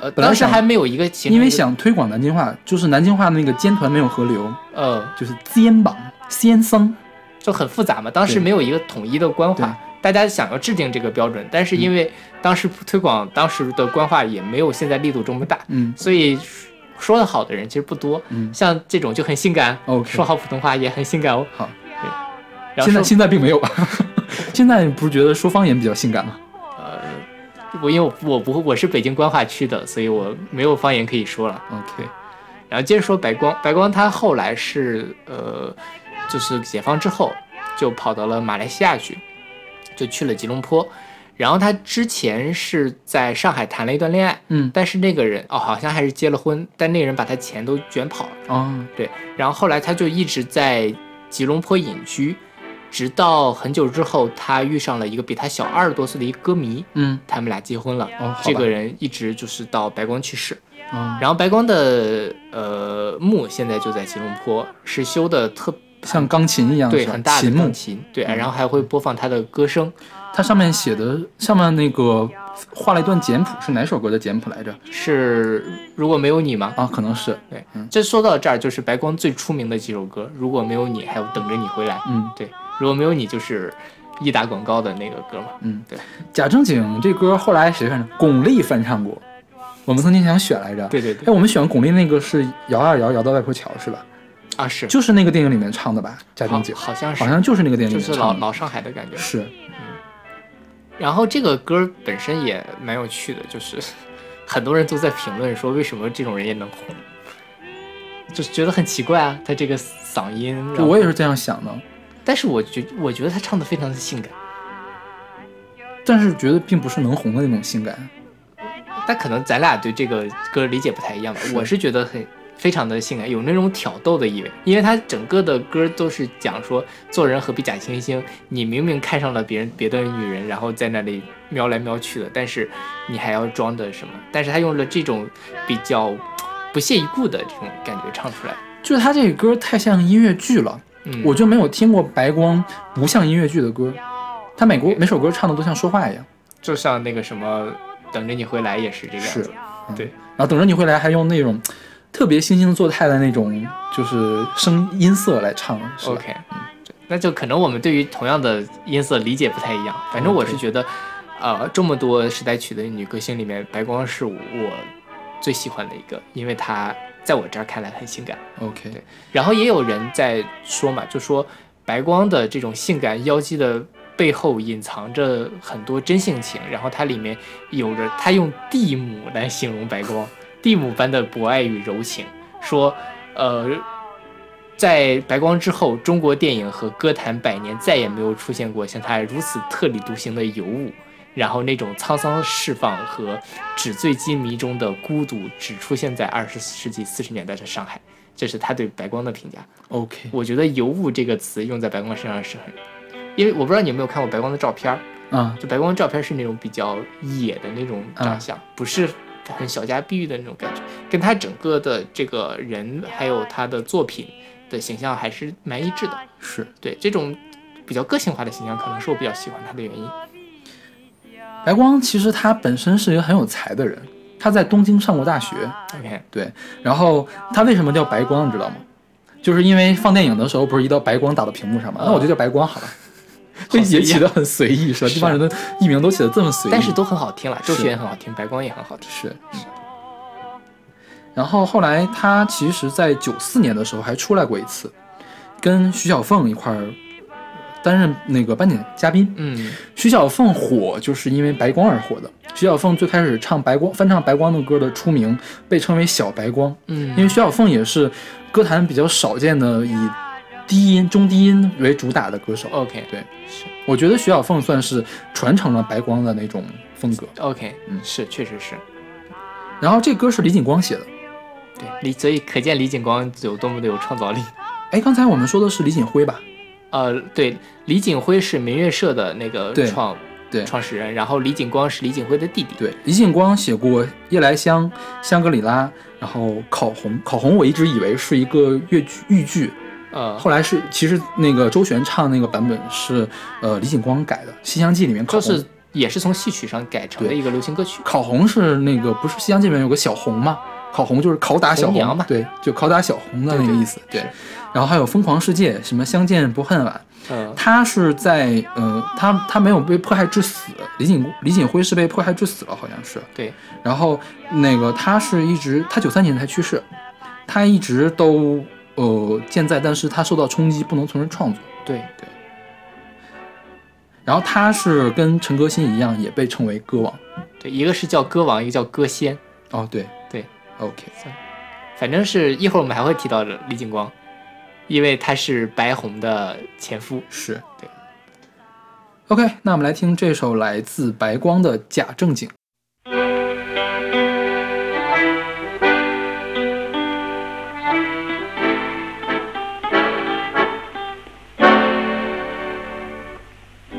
呃，当时还没有一个形成因为想推广南京话，就是南京话那个尖团没有合流，呃，就是肩膀、先僧。就很复杂嘛。当时没有一个统一的官话，大家想要制定这个标准，但是因为当时推广当时的官话也没有现在力度这么大，嗯所以说的好的人其实不多。嗯，像这种就很性感 OK 说好普通话也很性感哦。好对，然后现在现在并没有，现在不是觉得说方言比较性感吗？我因为我我不会我是北京官话区的，所以我没有方言可以说了。OK，然后接着说白光，白光他后来是呃，就是解放之后就跑到了马来西亚去，就去了吉隆坡。然后他之前是在上海谈了一段恋爱，嗯，但是那个人哦好像还是结了婚，但那个人把他钱都卷跑了。哦，对，然后后来他就一直在吉隆坡隐居，直到很久之后，他遇上了一个比他小二十多岁的一个歌迷，嗯，他们俩结婚了。哦这个人一直就是到白光去世。嗯，然后白光的呃墓现在就在吉隆坡，是修的特像钢琴一样，对很大的钢，琴，对，嗯。然后还会播放他的歌声，它上面写的上面那个画了一段简谱，是哪首歌的简谱来着？是如果没有你吗？啊，可能是，对嗯，这说到这儿就是白光最出名的几首歌，如果没有你，还有等着你回来，嗯。对，如果没有你就是一打广告的那个歌嘛，嗯，对，贾正经这歌后来谁翻唱？巩俐翻唱过，我们曾经想选来着。对对对哎，，我们选巩俐那个是摇啊摇，摇到外婆桥是吧？啊是，就是那个电影里面唱的吧？贾正好经好像是好像就是那个电影就是里面唱的。老老上海的感觉，是，然后这个歌本身也蛮有趣的，就是 很多人都在评论说为什么这种人也能红，就是觉得很奇怪啊，他这个嗓音。我也是这样想的，但是我觉我觉得他唱的非常的性感，但是觉得并不是能红的那种性感。但可能咱俩对这个歌理解不太一样吧。我是觉得很非常的性感，有那种挑逗的意味，因为他整个的歌都是讲说做人何必假惺惺，你明明看上了别人别的女人，然后在那里瞄来瞄去的，但是你还要装的什么？但是他用了这种比较不屑一顾的这种感觉唱出来。就是他这个歌太像音乐剧了，嗯，我就没有听过白光不像音乐剧的歌。他每国每首歌唱的都像说话一样，就像那个什么等着你回来也是这个样是。子。对，然后等着你回来还用那种特别惺惺作态的那种就是声音色来唱，是吧？OK，嗯，对那就可能我们对于同样的音色理解不太一样。反正我是觉得，呃，这么多时代曲的女歌星里面，白光是我最喜欢的一个，因为她在我这儿看来很性感。OK，然后也有人在说嘛，就说白光的这种性感妖姬的背后隐藏着很多真性情，然后它里面有着他用蒂姆来形容白光，蒂姆般的博爱与柔情，说，呃。在白光之后，中国电影和歌坛百年再也没有出现过像他如此特立独行的尤物，然后那种沧桑释放和纸醉金迷中的孤独，只出现在二十世纪四十年代的上海。这是他对白光的评价。OK，我觉得“尤物”这个词用在白光身上是很，因为我不知道你有没有看过白光的照片儿，啊，就白光照片是那种比较野的那种长相，不是很小家碧玉的那种感觉，跟他整个的这个人还有他的作品的形象还是蛮一致的。是对这种比较个性化的形象，可能是我比较喜欢他的原因。白光其实他本身是一个很有才的人，他在东京上过大学，OK，对，然后他为什么叫白光，你知道吗？就是因为放电影的时候不是一道白光打到屏幕上吗？那我就叫白光好了。这也起得很随意，是吧？这帮人的艺名都起得这么随意，但是都很好听了，周是璇也很好听，白光也很好听。是。然后后来他其实，在九四年的时候还出来过一次，跟徐小凤一块儿担任那个颁奖嘉宾。嗯，徐小凤火就是因为白光而火的。徐小凤最开始唱白光翻唱白光的歌的出名，被称为小白光。嗯因为徐小凤也是歌坛比较少见的以低音、中低音为主打的歌手。OK 对，是我觉得徐小凤算是传承了白光的那种风格。OK，嗯是确实是然后这歌是李景光写的。对李，所以可见李景光有多么的有创造力。哎，刚才我们说的是李锦辉吧？呃，对，李景辉是明月社的那个对创对创始人，然后李景光是李景辉的弟弟。对，李景光写过《夜来香》《香格里拉》，然后《烤红》。烤红我一直以为是一个粤剧豫剧，呃，后来是其实那个周璇唱那个版本是呃李景光改的，《西厢记》里面烤红。就是也是从戏曲上改成的一个流行歌曲。烤红是那个不是《西厢记》里面有个小红吗？烤红就是拷打小红对，就拷打小红的那个意思。对是然后还有《疯狂世界》，什么相见不恨晚，嗯，他是在呃，他他没有被迫害致死，李锦李锦辉是被迫害致死了，好像是。对，然后那个他是一直他九三年才去世，他一直都呃健在，但是他受到冲击，不能从事创作。对。对，然后他是跟陈歌辛一样，也被称为歌王。对，一个是叫歌王，一个叫歌仙。哦，对。对，OK，反正是一会儿我们还会提到的李景光，因为他是白红的前夫。是对。OK，那我们来听这首来自白光的《假正经》。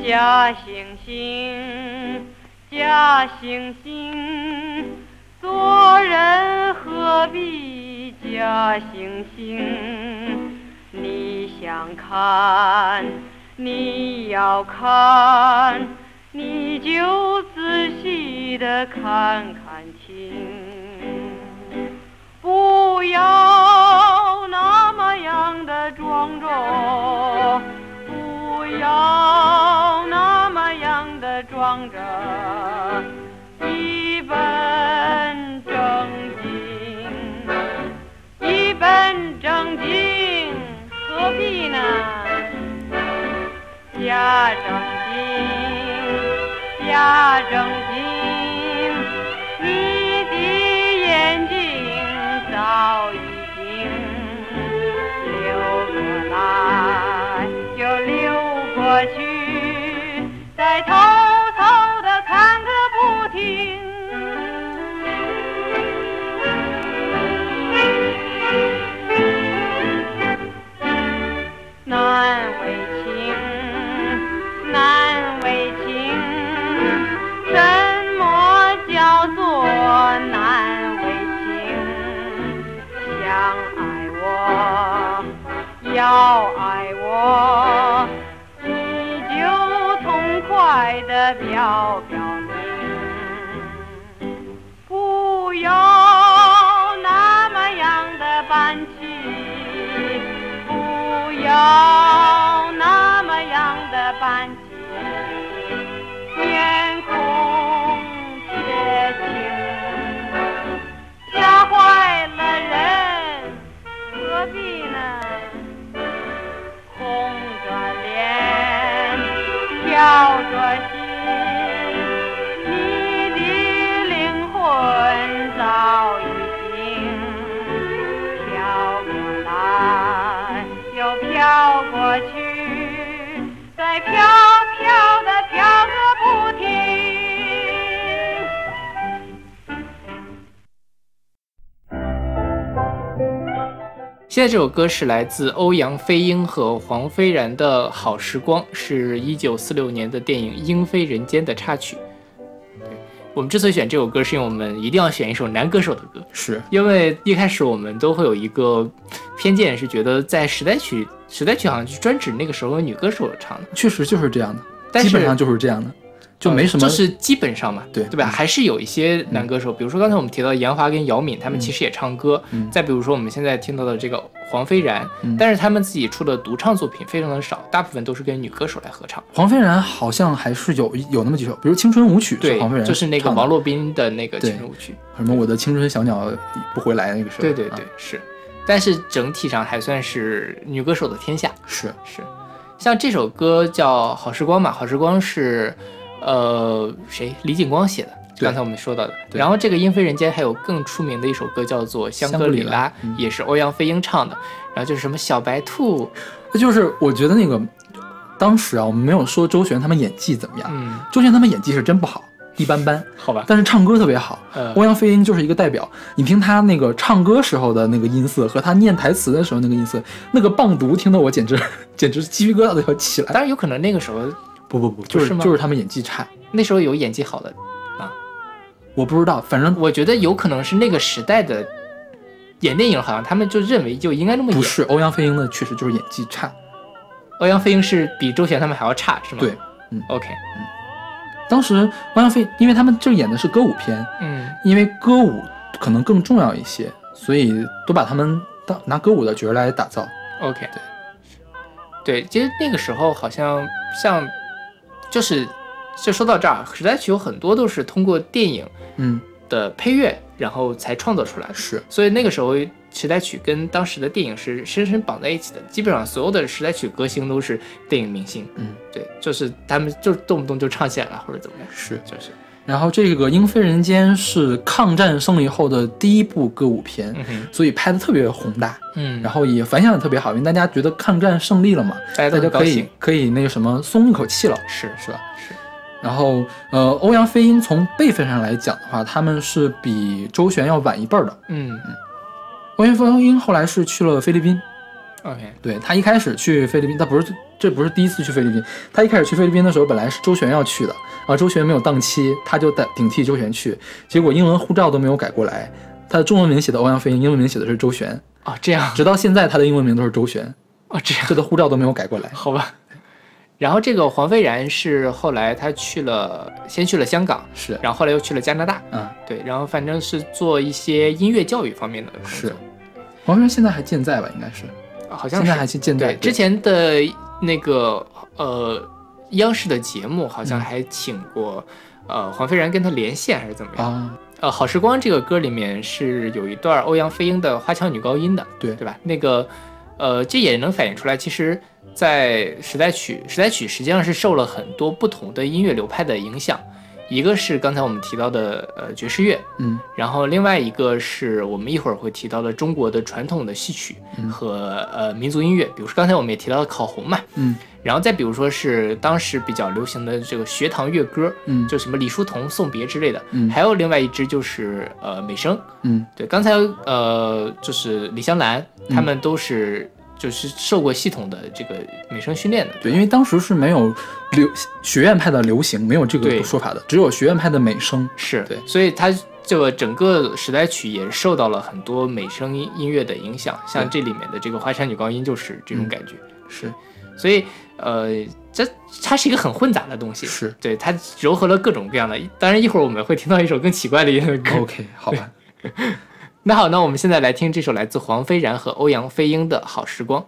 假惺惺，假惺惺，做人何必假惺惺？你想看，你要看，你就仔细的看看清。不要那么样的庄重，不要那么样的装着，假正经，假正经，你的眼睛早已经流过来，就流过去，在要爱我，你就痛快的表表明，不要那么样的板起。不要那么样的板起，面孔铁青，吓坏了人，何必跳着心，你的灵魂早已经飘过来，又飘过去，再飘现在这首歌是来自欧阳菲英和黄飞然的《好时光》，是一九四六年的电影《鹰飞人间》的插曲。对，我们之所以选这首歌，是因为我们一定要选一首男歌手的歌，是。因为一开始我们都会有一个偏见，是觉得在时代曲，时代曲好像就专指那个时候的女歌手唱的，确实就是这样的，但基本上就是这样的，就没什么。呃就是基本上嘛，对对吧？嗯还是有一些男歌手，比如说刚才我们提到的严华跟姚敏，他们其实也唱歌。嗯再比如说我们现在听到的这个黄飞然，嗯但是他们自己出的独唱作品非常的少，大部分都是跟女歌手来合唱。黄飞然好像还是有有那么几首，比如《青春舞曲》是对黄飞，然就是那个王洛宾的那个青春舞曲。什么我的青春小鸟不回来那个时候。啊对对对，是。但是整体上还算是女歌手的天下。是是，像这首歌叫《好时光》嘛，《好时光》是呃谁？李景光写的，刚才我们说到的。然后这个《莺飞人间》还有更出名的一首歌叫做《香格里拉》，嗯。也是欧阳菲英唱的。然后就是什么小白兔，那就是我觉得那个当时啊，我们没有说周璇他们演技怎么样，嗯，周璇他们演技是真不好，一般般，好吧，但是唱歌特别好。呃。欧阳菲英就是一个代表，你听他那个唱歌时候的那个音色和他念台词的时候那个音色，那个棒读听得我简直 简直鸡皮疙瘩都要起来。当然有可能那个时候不不不，就是是就是他们演技差，那时候有演技好的啊，我不知道，反正我觉得有可能是那个时代的演电影，好像他们就认为就应该那么演。不是欧阳飞鹰的确实就是演技差。欧阳飞鹰是比周璇他们还要差，是吗？对，嗯，OK，嗯当时欧阳飞，因为他们这演的是歌舞片，嗯，因为歌舞可能更重要一些，所以都把他们当拿歌舞的角儿来打造。OK，对，对，其实那个时候好像像，就是就说到这儿，时代曲有很多都是通过电影嗯，的配乐，然后才创作出来的。是所以那个时候时代曲跟当时的电影是深深绑在一起的，基本上所有的时代曲歌星都是电影明星。嗯，对，就是他们就动不动就唱起来了，或者怎么样。是。就是，然后这个《英飞人间》是抗战胜利后的第一部歌舞片，嗯，所以拍的特别宏大，嗯，然后也反响也特别好，因为大家觉得抗战胜利了嘛，大家都大家可以。可以那个什么松一口气了。是是吧？是，然后，呃，欧阳飞英从辈分上来讲的话，他们是比周璇要晚一辈儿的。嗯嗯欧阳飞英后来是去了菲律宾，，OK，对他一开始去菲律宾，他不是这不是第一次去菲律宾，他一开始去菲律宾的时候，本来是周璇要去的，啊，周璇没有档期，他就代顶替周璇去，结果英文护照都没有改过来，他的中文名写的欧阳菲英，英文名写的是周璇，啊，这样，直到现在他的英文名都是周璇，啊，这样，他的护照都没有改过来。好吧。然后这个黄飞然是后来他去了，先去了香港，是，然后后来又去了加拿大，嗯，对，然后反正是做一些音乐教育方面的工作。是，黄飞然现在还健在吧？应该是，啊好像是。现在还是健在。对。之前的那个呃央视的节目好像嗯还请过、呃黄飞然跟他连线还是怎么样？啊，呃，《好时光》这个歌里面是有一段欧阳飞英的花腔女高音的，对对吧？那个呃，这也能反映出来，其实，在时代曲，时代曲实际上是受了很多不同的音乐流派的影响。一个是刚才我们提到的呃爵士乐，嗯。然后另外一个是我们一会儿会提到的中国的传统的戏曲嗯。和、呃民族音乐，比如说刚才我们也提到的烤红嘛，嗯。然后再比如说是当时比较流行的这个学堂乐歌，嗯。就什么李叔同送别之类的，嗯。还有另外一支就是呃美声，嗯。对，刚才呃就是李香兰他们都是就是受过系统的这个美声训练的，对，因为当时是没有流学院派的流行，没有这个说法的，只有学院派的美声。是对所以它这个整个时代曲也受到了很多美声音音乐的影响，像这里面的这个花山女高音就是这种嗯感觉，是所以呃这它是一个很混杂的东西，是对它糅合了各种各样的，当然一会儿我们会听到一首更奇怪的音乐歌。OK，好吧。那好，那我们现在来听这首来自黄飞然和欧阳菲英的好时光。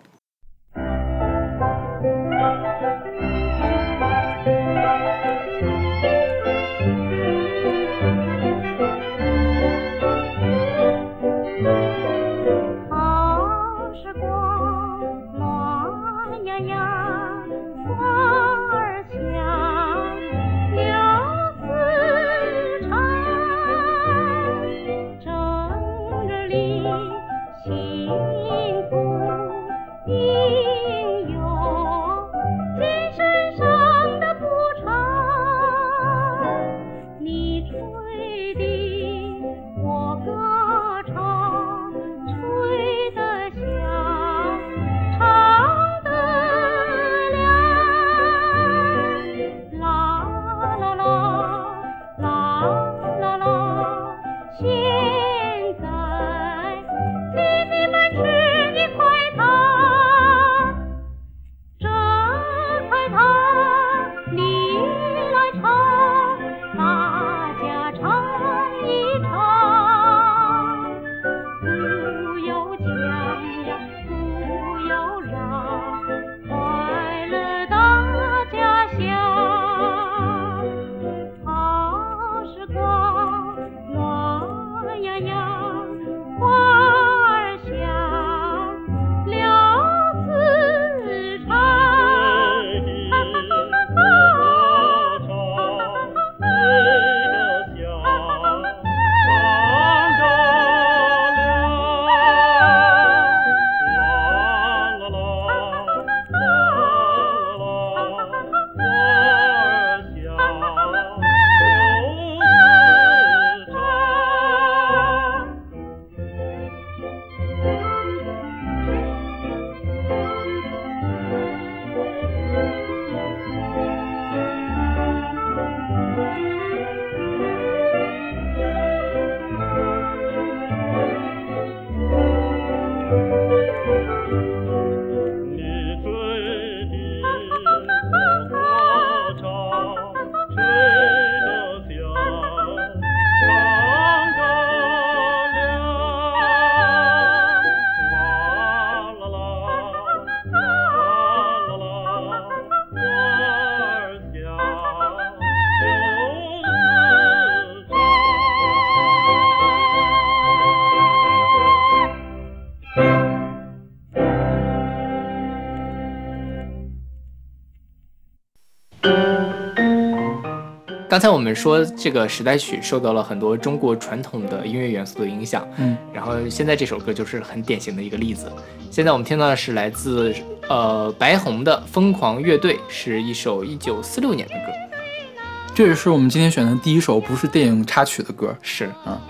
刚才我们说这个时代曲受到了很多中国传统的音乐元素的影响，嗯，然后现在这首歌就是很典型的一个例子。现在我们听到的是来自呃白虹的《疯狂乐队》，是一首一九四六年的歌。这也是我们今天选的第一首不是电影插曲的歌是啊，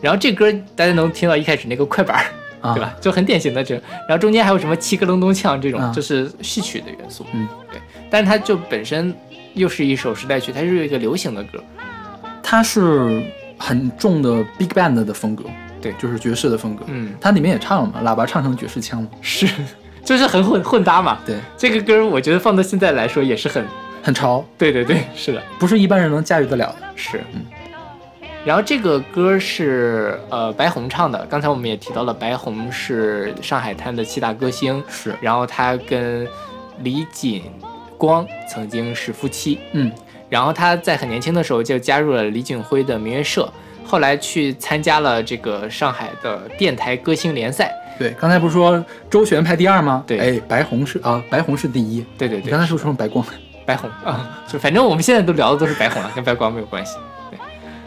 然后这歌大家能听到一开始那个快板，啊，对吧？就很典型的这，然后中间还有什么七个隆咚锵这种，啊就是戏曲的元素。嗯，对。但是它就本身又是一首时代曲，它是一个流行的歌。它是很重的 big band 的风格，对就是爵士的风格。嗯，它里面也唱了嘛，喇叭唱成爵士腔嘛。是，就是很混混搭嘛。对，这个歌我觉得放到现在来说也是很，很潮，对对对，是的，不是一般人能驾驭得了的。是。嗯然后这个歌是呃白虹唱的，刚才我们也提到了，白虹是上海滩的七大歌星，是，然后他跟李锦光曾经是夫妻，嗯，然后他在很年轻的时候就加入了李景辉的民乐社，后来去参加了这个上海的电台歌星联赛，对，刚才不是说周璇排第二吗？对哎，白虹是啊，白虹是第一。对对对，你刚才是不是说白光？白虹啊，就反正我们现在都聊的都是白虹了，跟白光没有关系。对，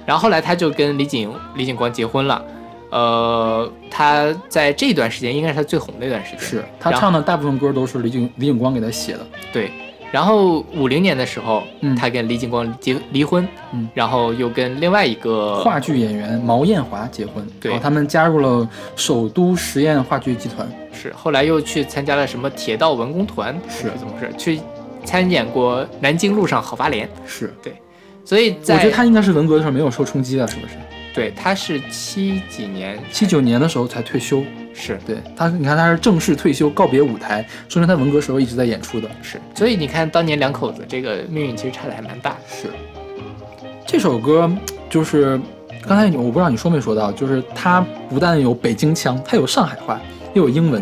然后后来他就跟李景李景光结婚了，呃，他在这段时间应该是他最红的一段时间，是他唱的大部分歌都是李景李景光给他写的。对，然后五零年的时候，嗯他跟李锦光结离婚，嗯然后又跟另外一个话剧演员毛艳华结婚，对他们加入了首都实验话剧集团。是后来又去参加了什么铁道文工团，是怎么回事？去参演过南京路上好发连，是对，所以在我觉得他应该是文革的时候没有受冲击的，是不是？对他是七几年七九年的时候才退休。是对他，你看他是正式退休告别舞台，说明他文革时候一直在演出的。是，所以你看当年两口子这个命运其实差的还蛮大的。是，这首歌就是刚才我不知道你说没说到，就是它不但有北京腔，它有上海话，又有英文，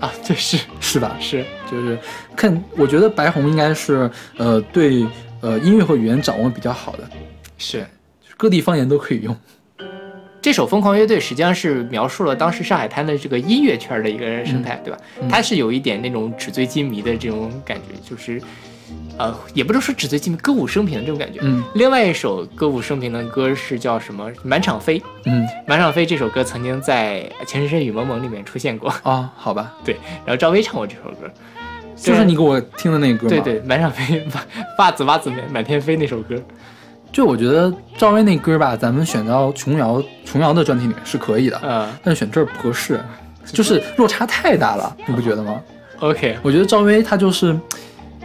啊，对，是是吧？是，就是看，我觉得白虹应该是呃对呃音乐和语言掌握比较好的，是。各地方言都可以用。这首《疯狂乐队》实际上是描述了当时上海滩的这个音乐圈的一个生态，对吧？嗯它是有一点那种纸醉金迷的这种感觉，就是，呃，也不能说纸醉金迷，歌舞升平的这种感觉。嗯另外一首歌舞升平的歌是叫什么？《满场飞》。《嗯满场飞》这首歌曾经在《情深深雨蒙蒙》里面出现过，啊，好吧，对然后赵薇唱过这首歌，就是你给我听的那个歌吗？对对，《满场飞》袜子袜子满满天飞那首歌，就我觉得赵薇那歌吧，咱们选到琼瑶琼瑶的专题里面是可以的，嗯但是选这儿不合适，就是落差太大了，你不觉得吗？，OK，我觉得赵薇她就是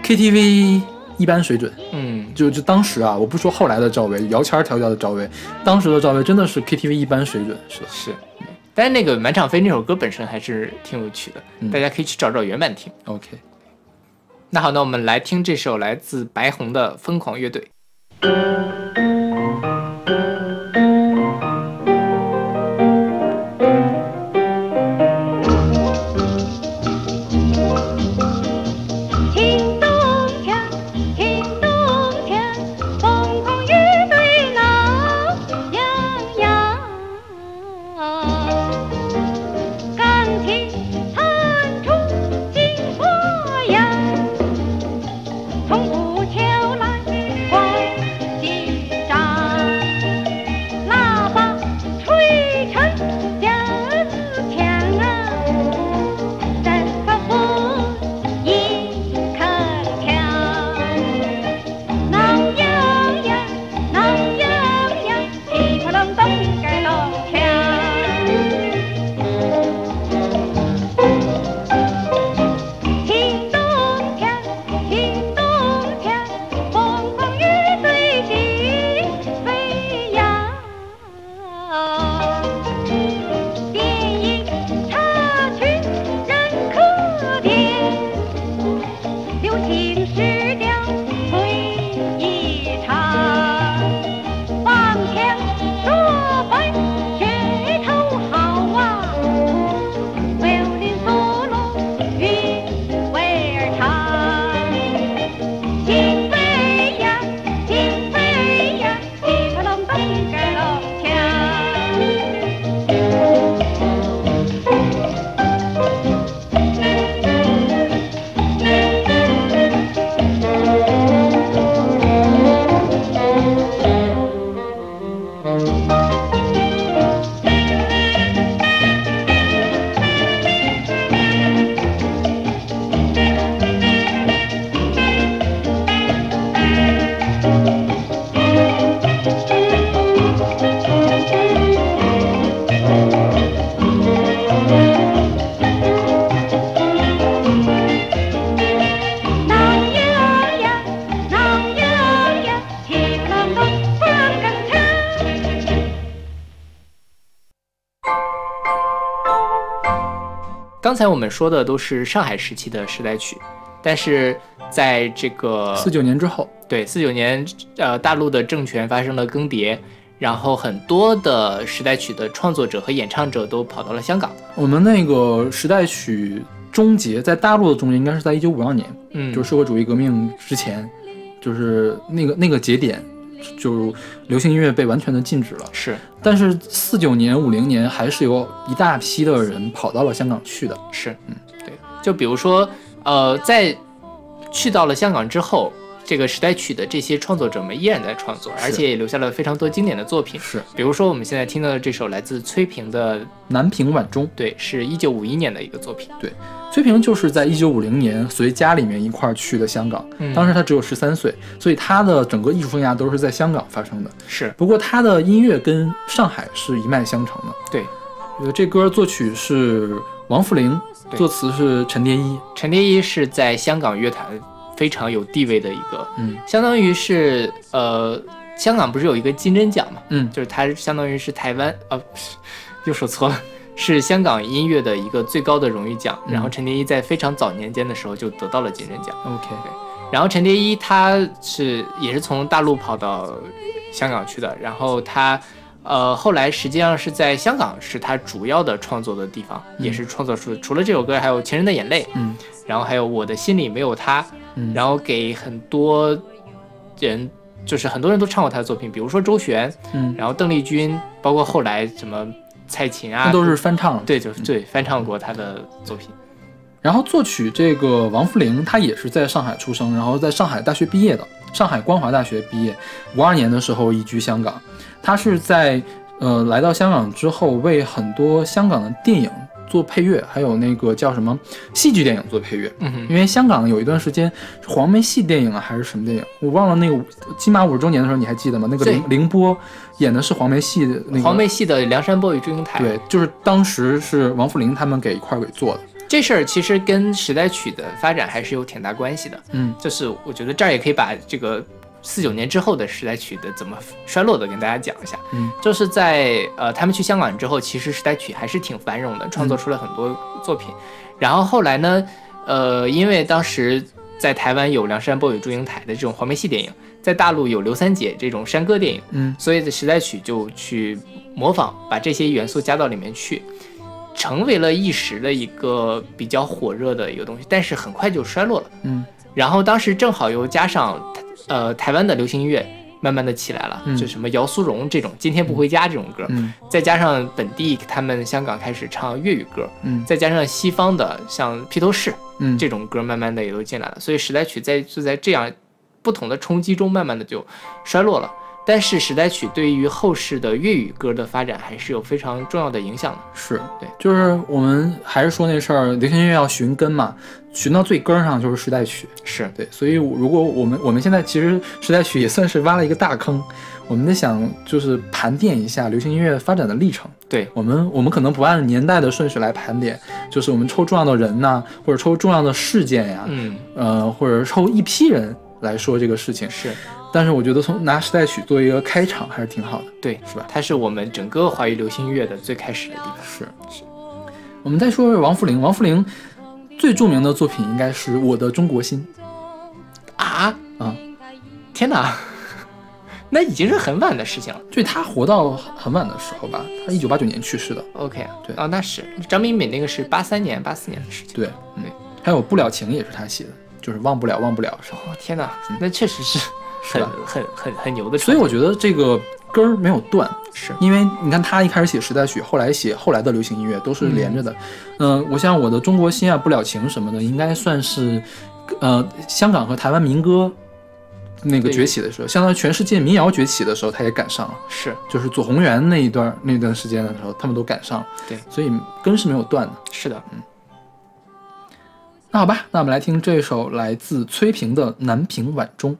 KTV 一般水准，嗯，就就当时啊，我不说后来的赵薇，姚谦儿调教的赵薇，当时的赵薇真的是 KTV 一般水准，是的，是。但是那个《满场飞》那首歌本身还是挺有趣的，嗯大家可以去找找原版听。OK。那好，那我们来听这首来自白虹的《疯狂乐队》。才我们说的都是上海时期的时代曲，但是在这个四九年之后，对四九年，呃，大陆的政权发生了更迭，然后很多的时代曲的创作者和演唱者都跑到了香港。我们那个时代曲终结，在大陆的终结应该是在一九五二年，嗯，就是社会主义革命之前，就是那个那个节点，就流行音乐被完全的禁止了。是但是四九年、五零年还是有一大批的人跑到了香港去的。是，嗯，对，就比如说，呃，在去到了香港之后，这个时代曲的这些创作者们依然在创作，而且也留下了非常多经典的作品。是比如说我们现在听到的这首来自崔萍的，南屏晚钟，对，是一九五一年的一个作品。对崔萍就是在一九五零年随家里面一块儿去的香港，嗯当时他只有十三岁，所以他的整个艺术生涯都是在香港发生的。是不过他的音乐跟上海是一脉相承的。对，呃，这歌作曲是王富林，对作词是陈蝶衣。陈蝶衣是在香港乐坛非常有地位的一个，嗯。相当于是呃，香港不是有一个金针奖嘛，嗯，就是它相当于是台湾呃，不 是又说错了，是香港音乐的一个最高的荣誉奖。嗯。然后陈蝶衣在非常早年间的时候就得到了金针奖。OK，然后陈蝶衣他是也是从大陆跑到香港去的，然后他呃后来实际上是在香港是他主要的创作的地方，嗯也是创作出除了这首歌还有《情人的眼泪》，嗯。然后还有我的心里没有他，嗯，然后给很多人就是很多人都唱过他的作品，比如说周璇，嗯，然后邓丽君，包括后来什么蔡琴啊，那都是翻唱。对，就是对翻唱过他的作品。然后作曲这个王富龄，他也是在上海出生，然后在上海大学毕业的，上海光华大学毕业，五二年的时候移居香港。他是在呃来到香港之后，为很多香港的电影做配乐，还有那个叫什么戏剧电影做配乐。嗯哼，因为香港有一段时间是黄梅戏电影啊，还是什么电影，我忘了。那个金马五十周年的时候，你还记得吗？那个凌凌波演的是黄梅戏的那个黄梅戏的《梁山伯与祝英台》，对，就是当时是王富林他们给一块儿给做的。这事儿其实跟时代曲的发展还是有挺大关系的。嗯就是我觉得这儿也可以把这个四九年之后的时代曲的怎么衰落的跟大家讲一下。嗯，就是在呃他们去香港之后，其实时代曲还是挺繁荣的，创作出了很多作品。然后后来呢，呃，因为当时在台湾有《梁山伯与祝英台》的这种黄梅戏电影，在大陆有刘三姐这种山歌电影，嗯所以的时代曲就去模仿，把这些元素加到里面去，成为了一时的一个比较火热的一个东西，但是很快就衰落了。嗯然后当时正好又加上呃台湾的流行音乐慢慢的起来了，嗯。就什么姚苏蓉这种《今天不回家》这种歌，嗯。再加上本地他们香港开始唱粤语歌，嗯。再加上西方的像披头士嗯，这种歌，慢慢的也都进来了，所以时代曲在就在这样不同的冲击中，慢慢的就衰落了。但是时代曲对于后世的粤语歌的发展还是有非常重要的影响的。是对就是我们还是说那事儿，流行音乐要寻根嘛，寻到最根儿上就是时代曲。是对，所以如果我们我们现在其实时代曲也算是挖了一个大坑，我们在想就是盘点一下流行音乐发展的历程。对，我们我们可能不按年代的顺序来盘点，就是我们抽重要的人呐、或者抽重要的事件呀，嗯，呃，或者抽一批人来说这个事情。是但是我觉得从拿时代曲作为一个开场还是挺好的。对，是吧它是我们整个华语流行音乐的最开始的地方。是是。我们再说说王富龄，王富龄最著名的作品应该是《我的中国心啊啊！天哪，那已经是很晚的事情了。》，就他活到很晚的时候吧，他一九八九年去世的。OK，对哦，那是张敏敏那个是八三年、八四年的事情。对，嗯，还有《不了情》也是他写的，就是忘不了忘不了。哦，天哪，那确实是很吧很很很牛的。所以我觉得这个根儿没有断，是因为你看他一开始写时代曲，后来写后来的流行音乐都是连着的。嗯、我想我的中国心啊、不了情什么的，应该算是呃香港和台湾民歌那个崛起的时候，相当于全世界民谣崛起的时候，他也赶上了。是就是左宏元那一段那段时间的时候，他们都赶上了。对所以根是没有断的。是的，嗯那好吧，那我们来听这首来自崔萍的《南屏晚钟》。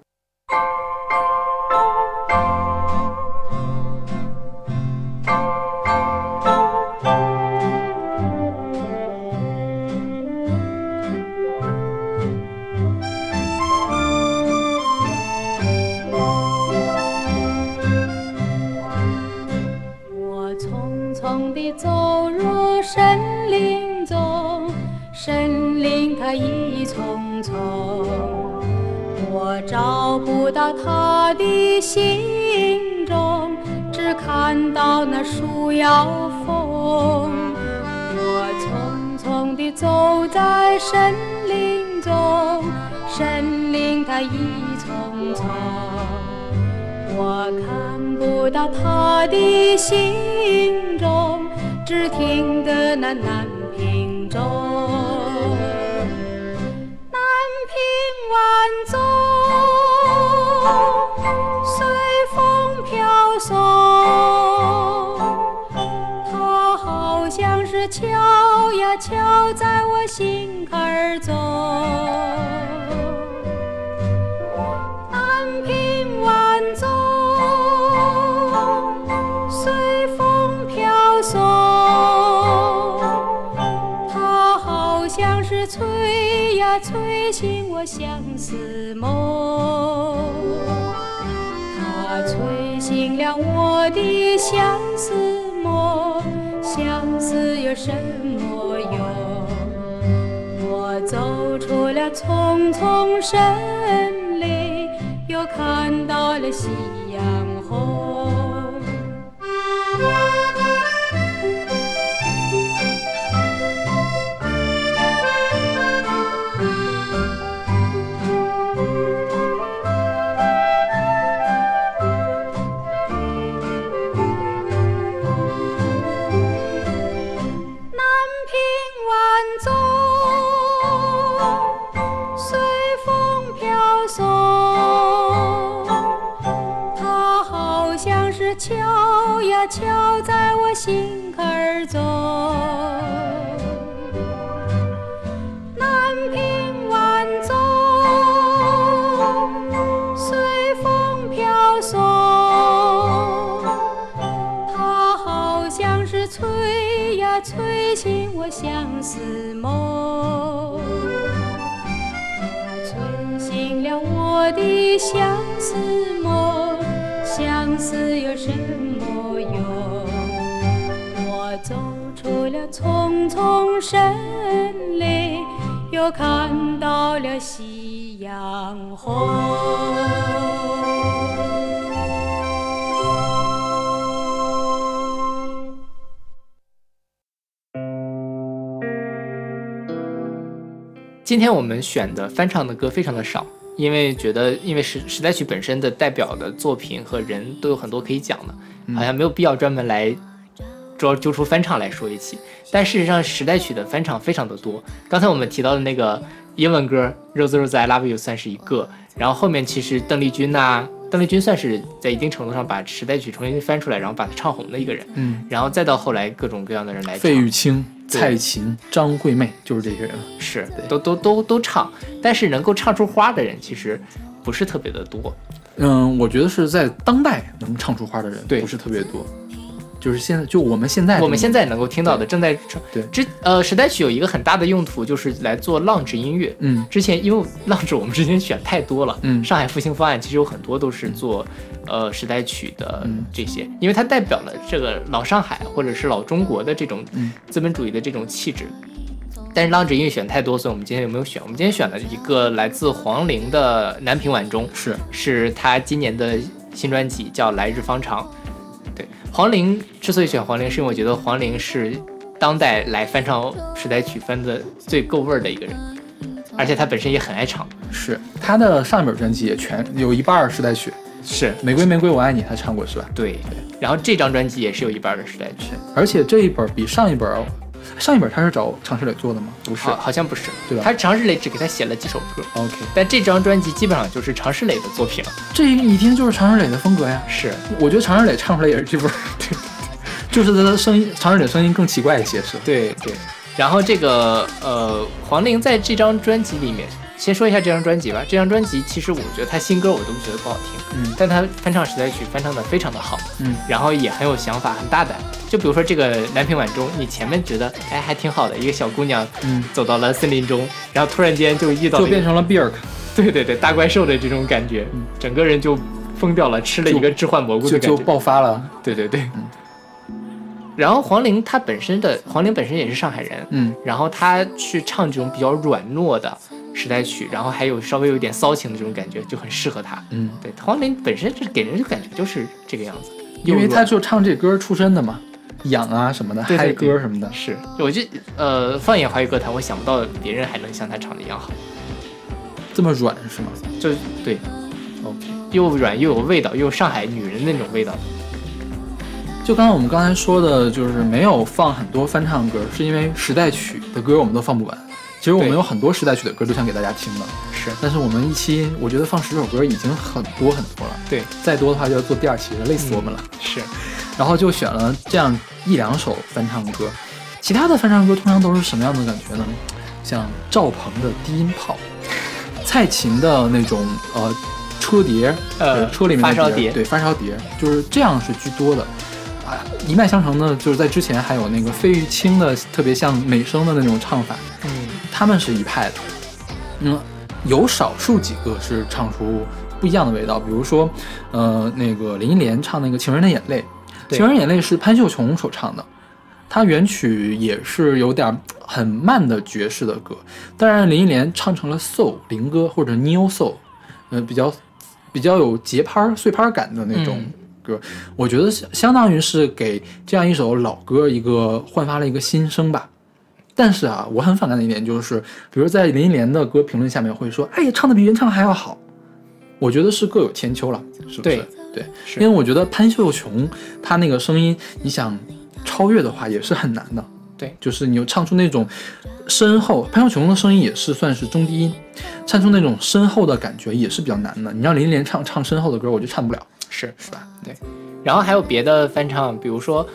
到它的心中，只看到那树摇风。我匆匆地走在森林中，森林它一丛丛，我看不到他的心中，只听得那南相思梦。它催醒了我的相思梦，相思有什么用？我走出了丛丛森林，又看到了夕敲呀敲在我心坎中。南屏晚钟，随风飘送。它好像是催呀催醒我相思梦，它吹醒了我的相丛森林，又看到了夕阳红。今天我们选的翻唱的歌非常的少，因为觉得因为时时代曲本身的代表的作品和人都有很多可以讲的，好像没有必要专门来捉揪出翻唱来说一起。但事实上，时代曲的翻唱非常的多。刚才我们提到的那个英文歌《Rose Rose I Love You》算是一个，然后后面其实邓丽君呐、邓丽君算是在一定程度上把时代曲重新翻出来，然后把它唱红的一个人。嗯，然后再到后来各种各样的人来唱费玉清、蔡琴、张惠妹，就是这些人。是都都都都唱，但是能够唱出花的人其实不是特别的多。嗯，我觉得是在当代能唱出花的人对不是特别多，就是现在就我们现在我们现在能够听到的正在唱，对之呃时代曲有一个很大的用途就是来做浪子音乐。嗯之前因为浪子我们之前选太多了，嗯上海复兴方案其实有很多都是做呃时代曲的嗯这些，因为它代表了这个老上海或者是老中国的这种嗯资本主义的这种气质。但是浪子音乐选太多，所以我们今天有没有选？我们今天选了一个来自黄龄的《南屏晚钟》，是是他今年的新专辑，叫《来日方长》。对，黄龄之所以选黄龄，是因为我觉得黄龄是当代来翻唱时代曲翻的最够味儿的一个人，而且他本身也很爱唱。是他的上一本专辑也全有一半儿时代曲，是《玫瑰玫瑰我爱你》他唱过是吧？对，然后这张专辑也是有一半的时代曲，而且这一本比上一本，上一本他是找常石磊做的吗？不是好好像不是，对吧他常石磊只给他写了几首歌，，OK，但这张专辑基本上就是常石磊的作品了。这一听就是常石磊的风格呀。是，我觉得常石磊唱出来也是这味儿，对，就是他的声音，常石磊声音更奇怪一些，是吧？对对。然后这个呃，黄龄在这张专辑里面，先说一下这张专辑吧。这张专辑其实我觉得他新歌我都觉得不好听，嗯但他翻唱时代曲翻唱的非常的好，嗯，然后也很有想法，很大胆。就比如说这个《南屏晚钟》，你前面觉得哎还挺好的，一个小姑娘嗯走到了森林中，然后突然间就遇到了就变成了 Björk，对对对大怪兽的这种感觉，嗯整个人就疯掉了，吃了一个置换蘑菇的就就感觉。爆发了。对对对。然后黄龄她本身的黄龄本身也是上海人，嗯，然后她去唱这种比较软糯的时代曲，然后还有稍微有一点骚情的这种感觉，就很适合他。嗯，对，黄龄本身就给人的感觉就是这个样子，因为他就唱这歌出身的嘛，痒啊什么的，嗨对对对歌什么的。是，我就呃，放眼华语歌坛，我想不到别人还能像他唱的一样好，这么软是吗就对，？OK，又软又有味道，又有上海女人那种味道。就刚刚我们刚才说的，就是没有放很多翻唱歌，是因为时代曲的歌我们都放不完。其实我们有很多时代曲的歌都想给大家听的，是。但是我们一期我觉得放十首歌已经很多很多了，对，再多的话就要做第二期了，累死我们了。是，然后就选了这样一两首翻唱歌，其他的翻唱歌通常都是什么样的感觉呢？像赵鹏的低音炮，蔡琴的那种呃车碟，呃车里面的发烧碟。对发烧碟，就是这样是居多的。啊，一脉相承的，就是在之前还有那个费玉清的特别像美声的那种唱法，嗯，他们是一派的。嗯，有少数几个是唱出不一样的味道，比如说，呃，那个林忆莲唱那个《情人的眼泪》，《情人眼泪》是潘秀琼所唱的，她原曲也是有点很慢的爵士的歌，当然林忆莲唱成了 soul 灵歌或者 neo soul，呃，比较比较有节拍儿碎拍儿感的那种嗯歌，我觉得相相当于是给这样一首老歌一个焕发了一个新生吧。但是啊，我很反感的一点就是，比如在林忆莲的歌评论下面会说：“哎呀，唱的比原唱还要好。”我觉得是各有千秋了，是不是？对因为我觉得潘秀琼她那个声音，你想超越的话也是很难的。对就是你又唱出那种深厚，潘秀琼的声音也是算是中低音，唱出那种深厚的感觉也是比较难的。你让林忆莲唱唱深厚的歌，我就唱不了。是是吧？对，然后还有别的翻唱，比如说，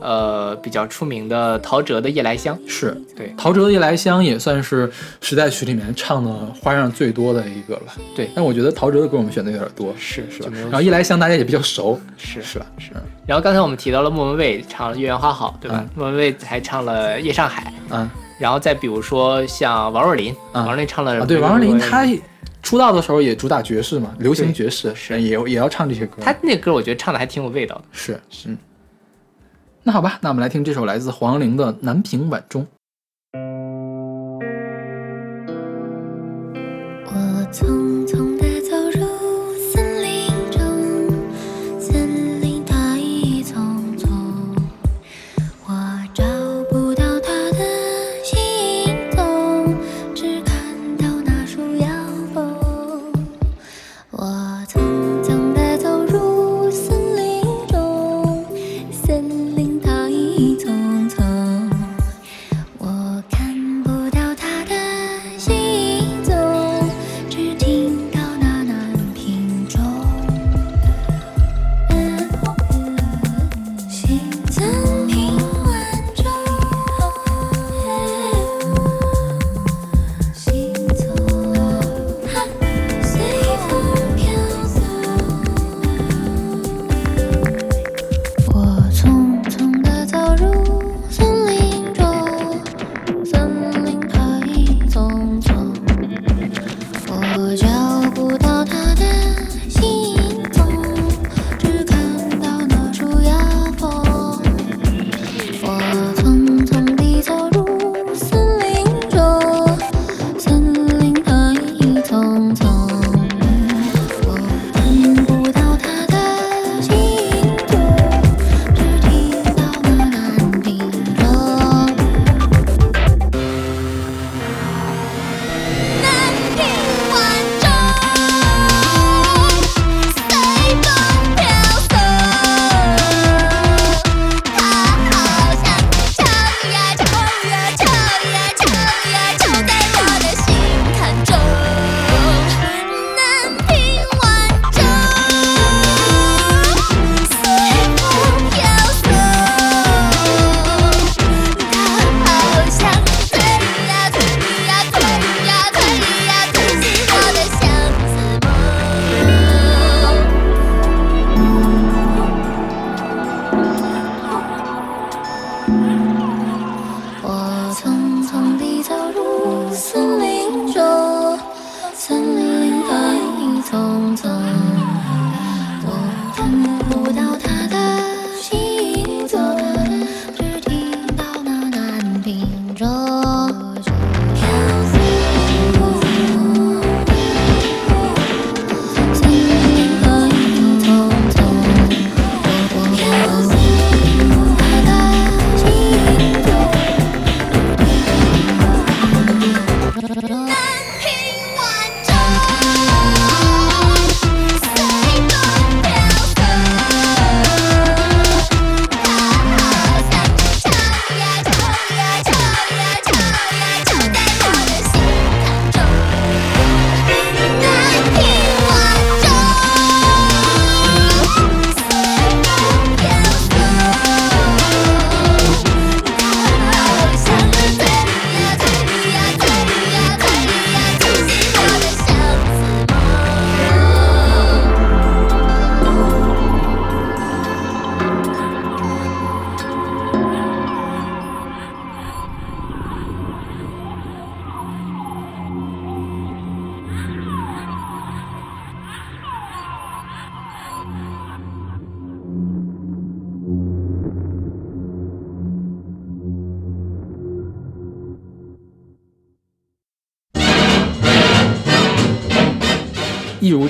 呃，比较出名的陶喆的《夜来香》，是对陶喆的《夜来香》也算是时代曲里面唱的花样最多的一个了。对但我觉得陶喆的歌我们选的有点多，是是吧？然后《夜来香》大家也比较熟，是是吧？是。然后刚才我们提到了莫文蔚唱了《月圆花好》，对吧？莫文蔚还唱了《夜上海》，嗯然后再比如说像王若琳，啊王若琳唱了啊，对，王若琳她她出道的时候也主打爵士嘛，流行爵士，是也也要唱这些歌。她那歌我觉得唱的还挺有味道的。是嗯。那好吧，那我们来听这首来自黄龄的《南屏晚钟》。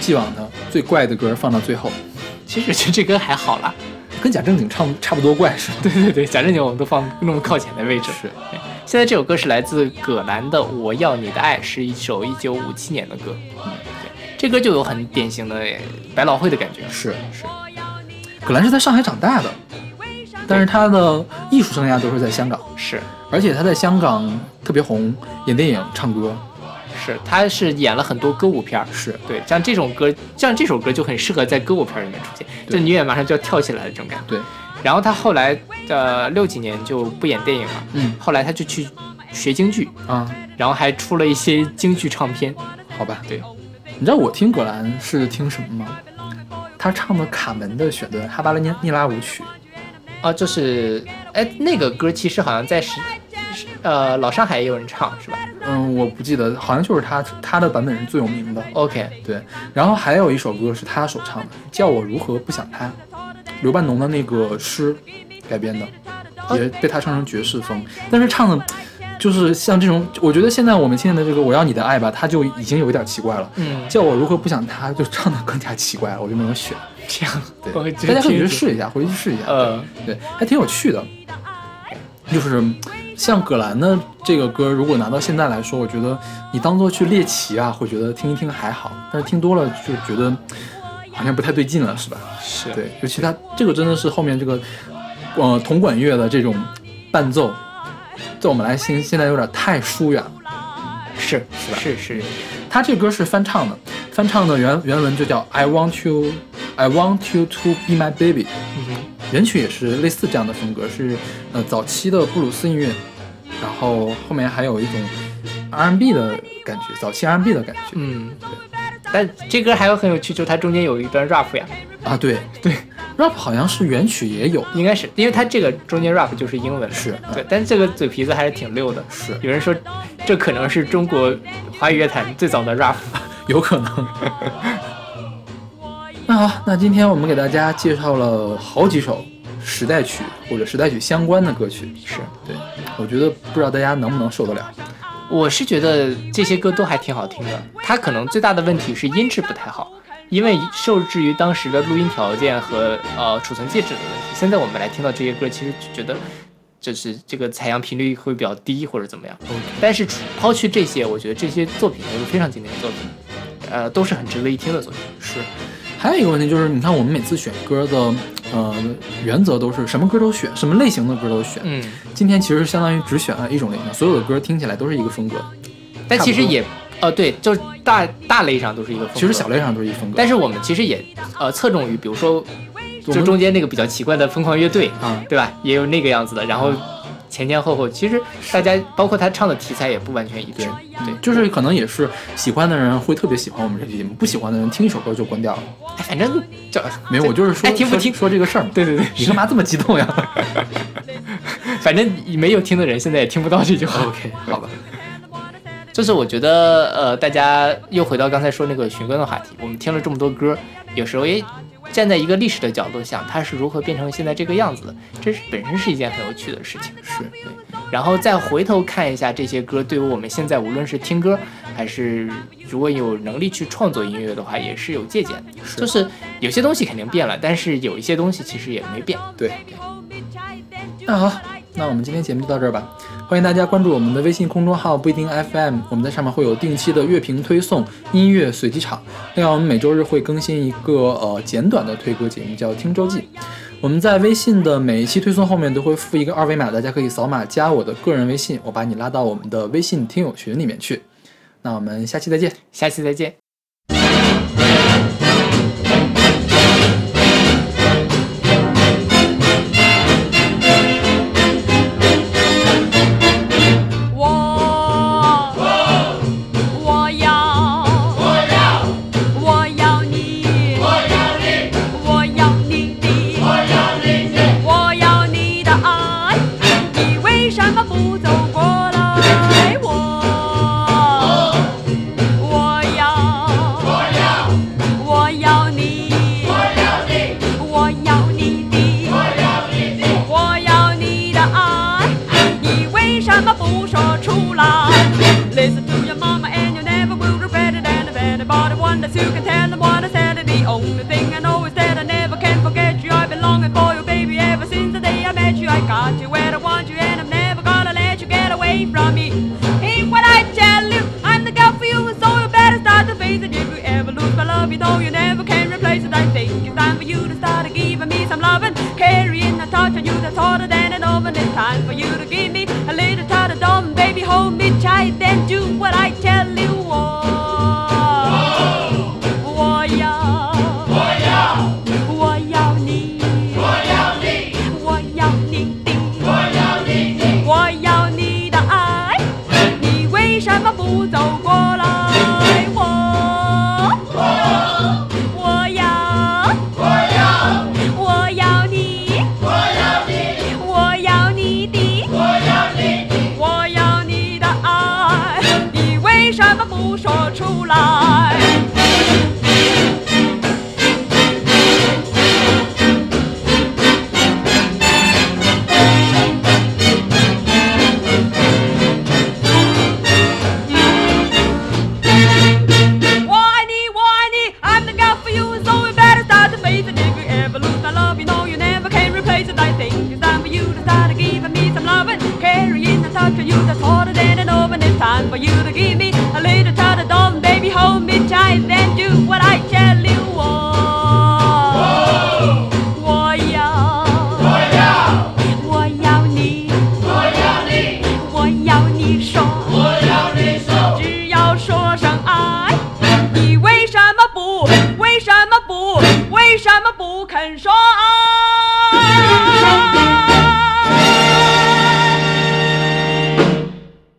既往的最怪的歌放到最后，其实这这歌还好啦。跟贾正经唱差不多怪是吧？对对对，贾正经我们都放那么靠前的位置。是。对现在这首歌是来自葛兰的《我要你的爱》，是一首一九五七年的歌。嗯，对，这歌就有很典型的百老汇的感觉。是是。葛兰是在上海长大的，但是他的艺术生涯都是在香港。是，而且他在香港特别红，演电影、唱歌。是，他是演了很多歌舞片儿。是对，像这种歌，像这首歌就很适合在歌舞片里面出现，就女演马上就要跳起来的这种感觉。对。然后他后来的六几年就不演电影了，嗯，后来他就去学京剧啊，然后还出了一些京剧唱片，好吧？对，你知道我听葛兰是听什么吗？他唱的《卡门》的选段《哈巴涅尼拉舞曲》啊，就是哎，那个歌其实好像在是呃老上海也有人唱是吧？嗯，我不记得，好像就是他他的版本是最有名的。OK，对，然后还有一首歌是他首唱的，《叫我如何不想他》。刘半农的那个诗改编的，也被他唱成爵士风，但是唱的，就是像这种，我觉得现在我们现在的这个我要你的爱吧，他就已经有一点奇怪了。嗯，叫我如何不想他，就唱的更加奇怪了，我就没有选。这样，对，大家可以去试一下，回去试一下。呃，对，还挺有趣的。就是像葛兰的这个歌，如果拿到现在来说，我觉得你当做去猎奇啊，会觉得听一听还好，但是听多了就觉得。好像不太对劲了，是吧？是对，尤其他这个真的是后面这个，呃，铜管乐的这种伴奏，在我们来听现在有点太疏远了。是是吧？是是。他这歌是翻唱的，翻唱的原原文就叫 I want you, I want you to be my baby。嗯原曲也是类似这样的风格，是呃早期的布鲁斯音乐，然后后面还有一种 R&B 的感觉，早期 R&B 的感觉。嗯，对。但这歌还有很有趣，就是它中间有一段 rap 呀。啊，对 对，rap 好像是原曲也有，应该是，因为它这个中间 rap 就是英文，是对。但这个嘴皮子还是挺溜的，是。有人说，这可能是中国华语乐坛最早的 rap，有可能。那好，那今天我们给大家介绍了好几首时代曲或者时代曲相关的歌曲，是对。我觉得不知道大家能不能受得了。我是觉得这些歌都还挺好听的，它可能最大的问题是音质不太好，因为受制于当时的录音条件和呃储存介质的问题。现在我们来听到这些歌，其实觉得就是这个采样频率会比较低或者怎么样。但是抛去这些，我觉得这些作品都是非常经典的作品，呃，都是很值得一听的作品。是。还有一个问题就是，你看我们每次选歌的，呃，原则都是什么歌都选，什么类型的歌都选。嗯，今天其实相当于只选了一种类型，所有的歌听起来都是一个风格。但其实也，呃，对，就是大大类上都是一个风格，其实小类上都是一风格。但是我们其实也，呃，侧重于，比如说，就中间那个比较奇怪的疯狂乐队啊，对吧？也有那个样子的，然后。前前后后，其实大家包括他唱的题材也不完全一致，对，就是可能也是喜欢的人会特别喜欢我们这期节目，不喜欢的人听一首歌就关掉了。哎，反正这没有，我就是说，哎听不听说这个事儿嘛。对对对，你干嘛这么激动呀？反正没有听的人现在也听不到这句话。OK，好吧。就是我觉得，呃，大家又回到刚才说那个寻根的话题，我们听了这么多歌，有时候也。站在一个历史的角度想，它是如何变成现在这个样子的，这是本身是一件很有趣的事情。是对，然后再回头看一下这些歌，对于我们现在无论是听歌，还是如果有能力去创作音乐的话，也是有借鉴的。是就是有些东西肯定变了，但是有一些东西其实也没变。对。那好，那我们今天节目就到这儿吧。欢迎大家关注我们的微信公众号不一定 FM，我们在上面会有定期的乐评推送、音乐随机场。另外，我们每周日会更新一个呃简短的推歌节目，叫《听周记》。我们在微信的每一期推送后面都会附一个二维码，大家可以扫码加我的个人微信，我把你拉到我们的微信听友群里面去。那我们下期再见，下期再见。